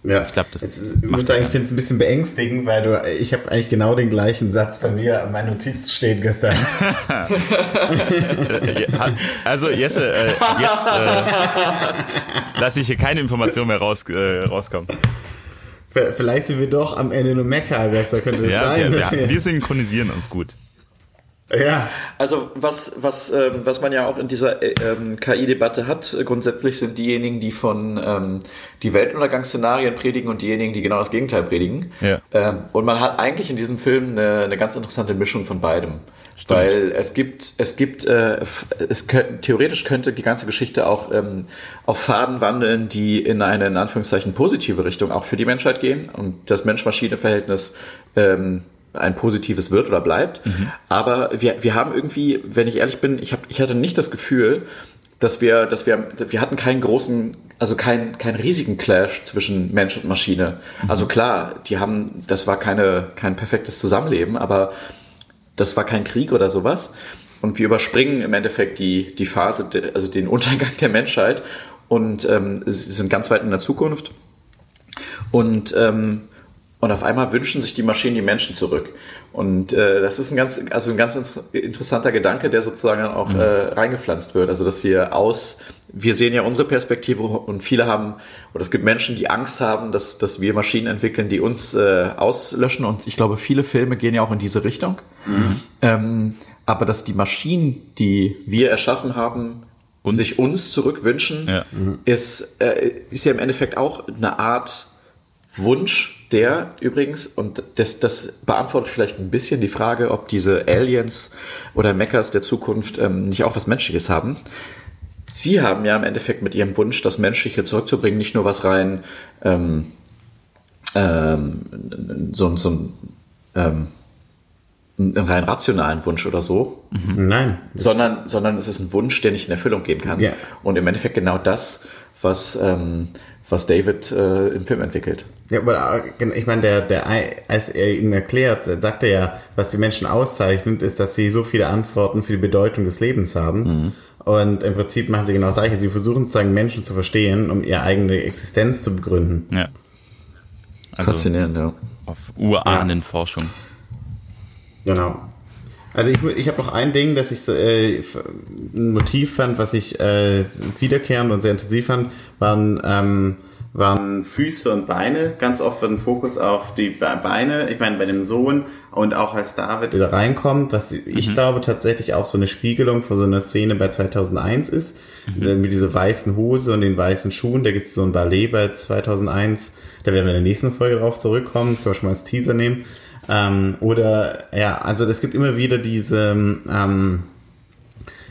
ja, ich glaube, das ist, ich muss sagen, ich finde es ein bisschen beängstigend, weil du, ich habe eigentlich genau den gleichen Satz bei mir an meinen Notizen stehen gestern. (laughs) also Jesse, äh, jetzt äh, lasse ich hier keine Information mehr raus, äh, rauskommen. Vielleicht sind wir doch am Ende nur Mecker-Gäste, könnte das ja, sein. Wir, wir, (laughs) wir synchronisieren uns gut. Ja. Also was, was, ähm, was man ja auch in dieser äh, ähm, KI-Debatte hat, grundsätzlich sind diejenigen, die von ähm, die Weltuntergangsszenarien predigen und diejenigen, die genau das Gegenteil predigen. Ja. Ähm, und man hat eigentlich in diesem Film eine, eine ganz interessante Mischung von beidem. Stimmt. Weil es gibt, es gibt, äh, es könnte, theoretisch könnte die ganze Geschichte auch ähm, auf Faden wandeln, die in eine in Anführungszeichen positive Richtung auch für die Menschheit gehen und das Mensch-Maschine-Verhältnis ähm, ein positives wird oder bleibt. Mhm. Aber wir, wir haben irgendwie, wenn ich ehrlich bin, ich, hab, ich hatte nicht das Gefühl, dass wir, dass wir, wir hatten keinen großen, also keinen, keinen riesigen Clash zwischen Mensch und Maschine. Mhm. Also klar, die haben, das war keine, kein perfektes Zusammenleben, aber das war kein Krieg oder sowas. Und wir überspringen im Endeffekt die, die Phase, also den Untergang der Menschheit und ähm, sind ganz weit in der Zukunft. Und, ähm, und auf einmal wünschen sich die Maschinen die Menschen zurück. Und äh, das ist ein ganz, also ein ganz interessanter Gedanke, der sozusagen dann auch mhm. äh, reingepflanzt wird. Also dass wir aus, wir sehen ja unsere Perspektive und viele haben, oder es gibt Menschen, die Angst haben, dass, dass wir Maschinen entwickeln, die uns äh, auslöschen. Und ich glaube, viele Filme gehen ja auch in diese Richtung. Mhm. Ähm, aber dass die Maschinen, die wir erschaffen haben, uns? sich uns zurückwünschen, ja. ist, äh, ist ja im Endeffekt auch eine Art Wunsch, der übrigens, und das, das beantwortet vielleicht ein bisschen die Frage, ob diese Aliens oder Mechas der Zukunft ähm, nicht auch was Menschliches haben. Sie haben ja im Endeffekt mit ihrem Wunsch, das Menschliche zurückzubringen, nicht nur was rein ähm, ähm, so, so ähm, einen rein rationalen Wunsch oder so. Mhm. Nein. Sondern, sondern es ist ein Wunsch, der nicht in Erfüllung gehen kann. Ja. Und im Endeffekt genau das, was, ähm, was David äh, im Film entwickelt. Ja, aber äh, ich meine, der, der, als er ihm erklärt, sagt er ja, was die Menschen auszeichnet, ist, dass sie so viele Antworten für die Bedeutung des Lebens haben. Mhm. Und im Prinzip machen sie genau das Gleiche. Sie versuchen sozusagen Menschen zu verstehen, um ihre eigene Existenz zu begründen. Ja. Also Faszinierend, ja. Auf Urahnenforschung. Ja. Genau. Also ich, ich habe noch ein Ding, das ich äh, ein Motiv fand, was ich äh, wiederkehrend und sehr intensiv fand, waren, ähm, waren Füße und Beine. Ganz oft wird ein Fokus auf die Beine. Ich meine, bei dem Sohn und auch als David da reinkommt, was ich mhm. glaube tatsächlich auch so eine Spiegelung von so einer Szene bei 2001 ist, mhm. mit dieser weißen Hose und den weißen Schuhen. Da gibt es so ein Ballet bei 2001. Da werden wir in der nächsten Folge drauf zurückkommen. Das können wir schon mal als Teaser nehmen. Ähm, oder ja, also es gibt immer wieder diese ähm,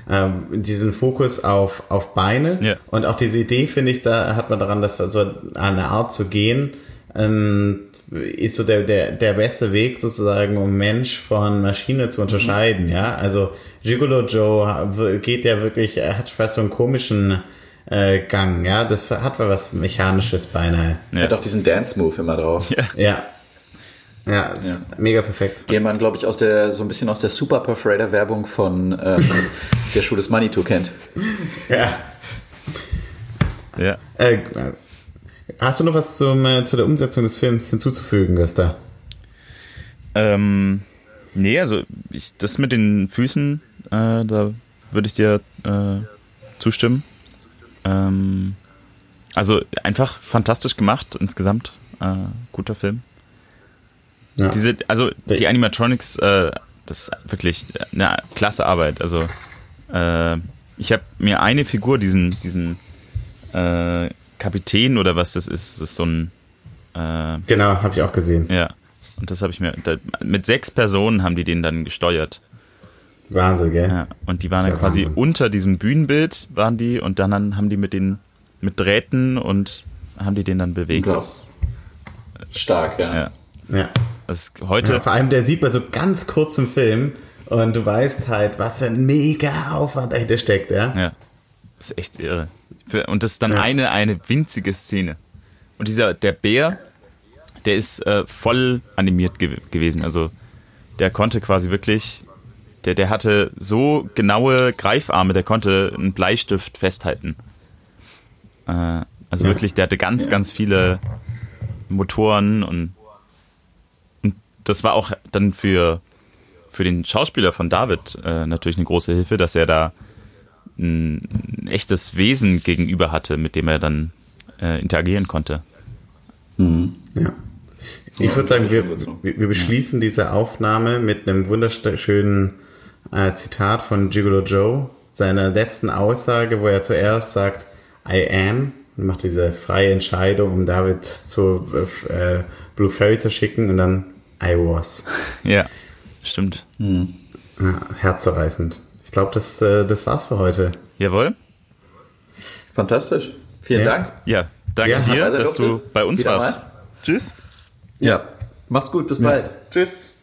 äh, diesen Fokus auf, auf Beine ja. und auch diese Idee finde ich, da hat man daran, dass so eine Art zu gehen, ähm, ist so der, der, der beste Weg sozusagen, um Mensch von Maschine zu unterscheiden, mhm. ja. Also Gigolo Joe geht ja wirklich, er hat fast so einen komischen äh, Gang, ja. Das hat was Mechanisches beinahe. Ja. Er hat auch diesen Dance-Move immer drauf. Ja. ja. Ja, ist ja. mega perfekt. Den man, glaube ich, aus der, so ein bisschen aus der Super Perforator Werbung von ähm, (laughs) der Schuh des Manitou kennt. Ja. Ja. Äh, hast du noch was zum, äh, zu der Umsetzung des Films hinzuzufügen, Gösta? Ähm, nee, also ich, das mit den Füßen, äh, da würde ich dir äh, zustimmen. Ähm, also einfach fantastisch gemacht insgesamt. Äh, guter Film. Ja. Diese, also die Animatronics, äh, das ist wirklich eine klasse Arbeit. Also äh, ich habe mir eine Figur, diesen, diesen äh, Kapitän oder was das ist, das ist so ein äh, Genau, habe ich auch gesehen. Ja. Und das habe ich mir. Da, mit sechs Personen haben die den dann gesteuert. Wahnsinn, gell? Ja, und die waren dann quasi Wahnsinn. unter diesem Bühnenbild, waren die, und dann haben die mit den mit Drähten und haben die den dann bewegt. Das, Stark, ja. ja. Ja. Das heute. Ja, vor allem, der sieht man so ganz kurz im Film und du weißt halt, was für ein mega Aufwand dahinter steckt, ja. Ja. Das ist echt irre. Und das ist dann ja. eine, eine winzige Szene. Und dieser, der Bär, der ist äh, voll animiert ge gewesen. Also der konnte quasi wirklich, der, der hatte so genaue Greifarme, der konnte einen Bleistift festhalten. Äh, also ja. wirklich, der hatte ganz, ganz viele Motoren und das war auch dann für, für den Schauspieler von David äh, natürlich eine große Hilfe, dass er da ein, ein, echtes Wesen gegenüber hatte, mit dem er dann äh, interagieren konnte. Mhm. Ja. Ich würde sagen, wir, wir beschließen diese Aufnahme mit einem wunderschönen äh, Zitat von Gigolo Joe, seiner letzten Aussage, wo er zuerst sagt, I am, und macht diese freie Entscheidung, um David zu äh, Blue Fairy zu schicken und dann I was. (laughs) Ja, stimmt. Mhm. Ja, herzzerreißend. Ich glaube, das, äh, das war's für heute. Jawohl. Fantastisch. Vielen ja. Dank. Ja, danke ja, dir, dass du bei uns Wieder warst. Mal. Tschüss. Ja, mach's gut, bis bald. Tschüss.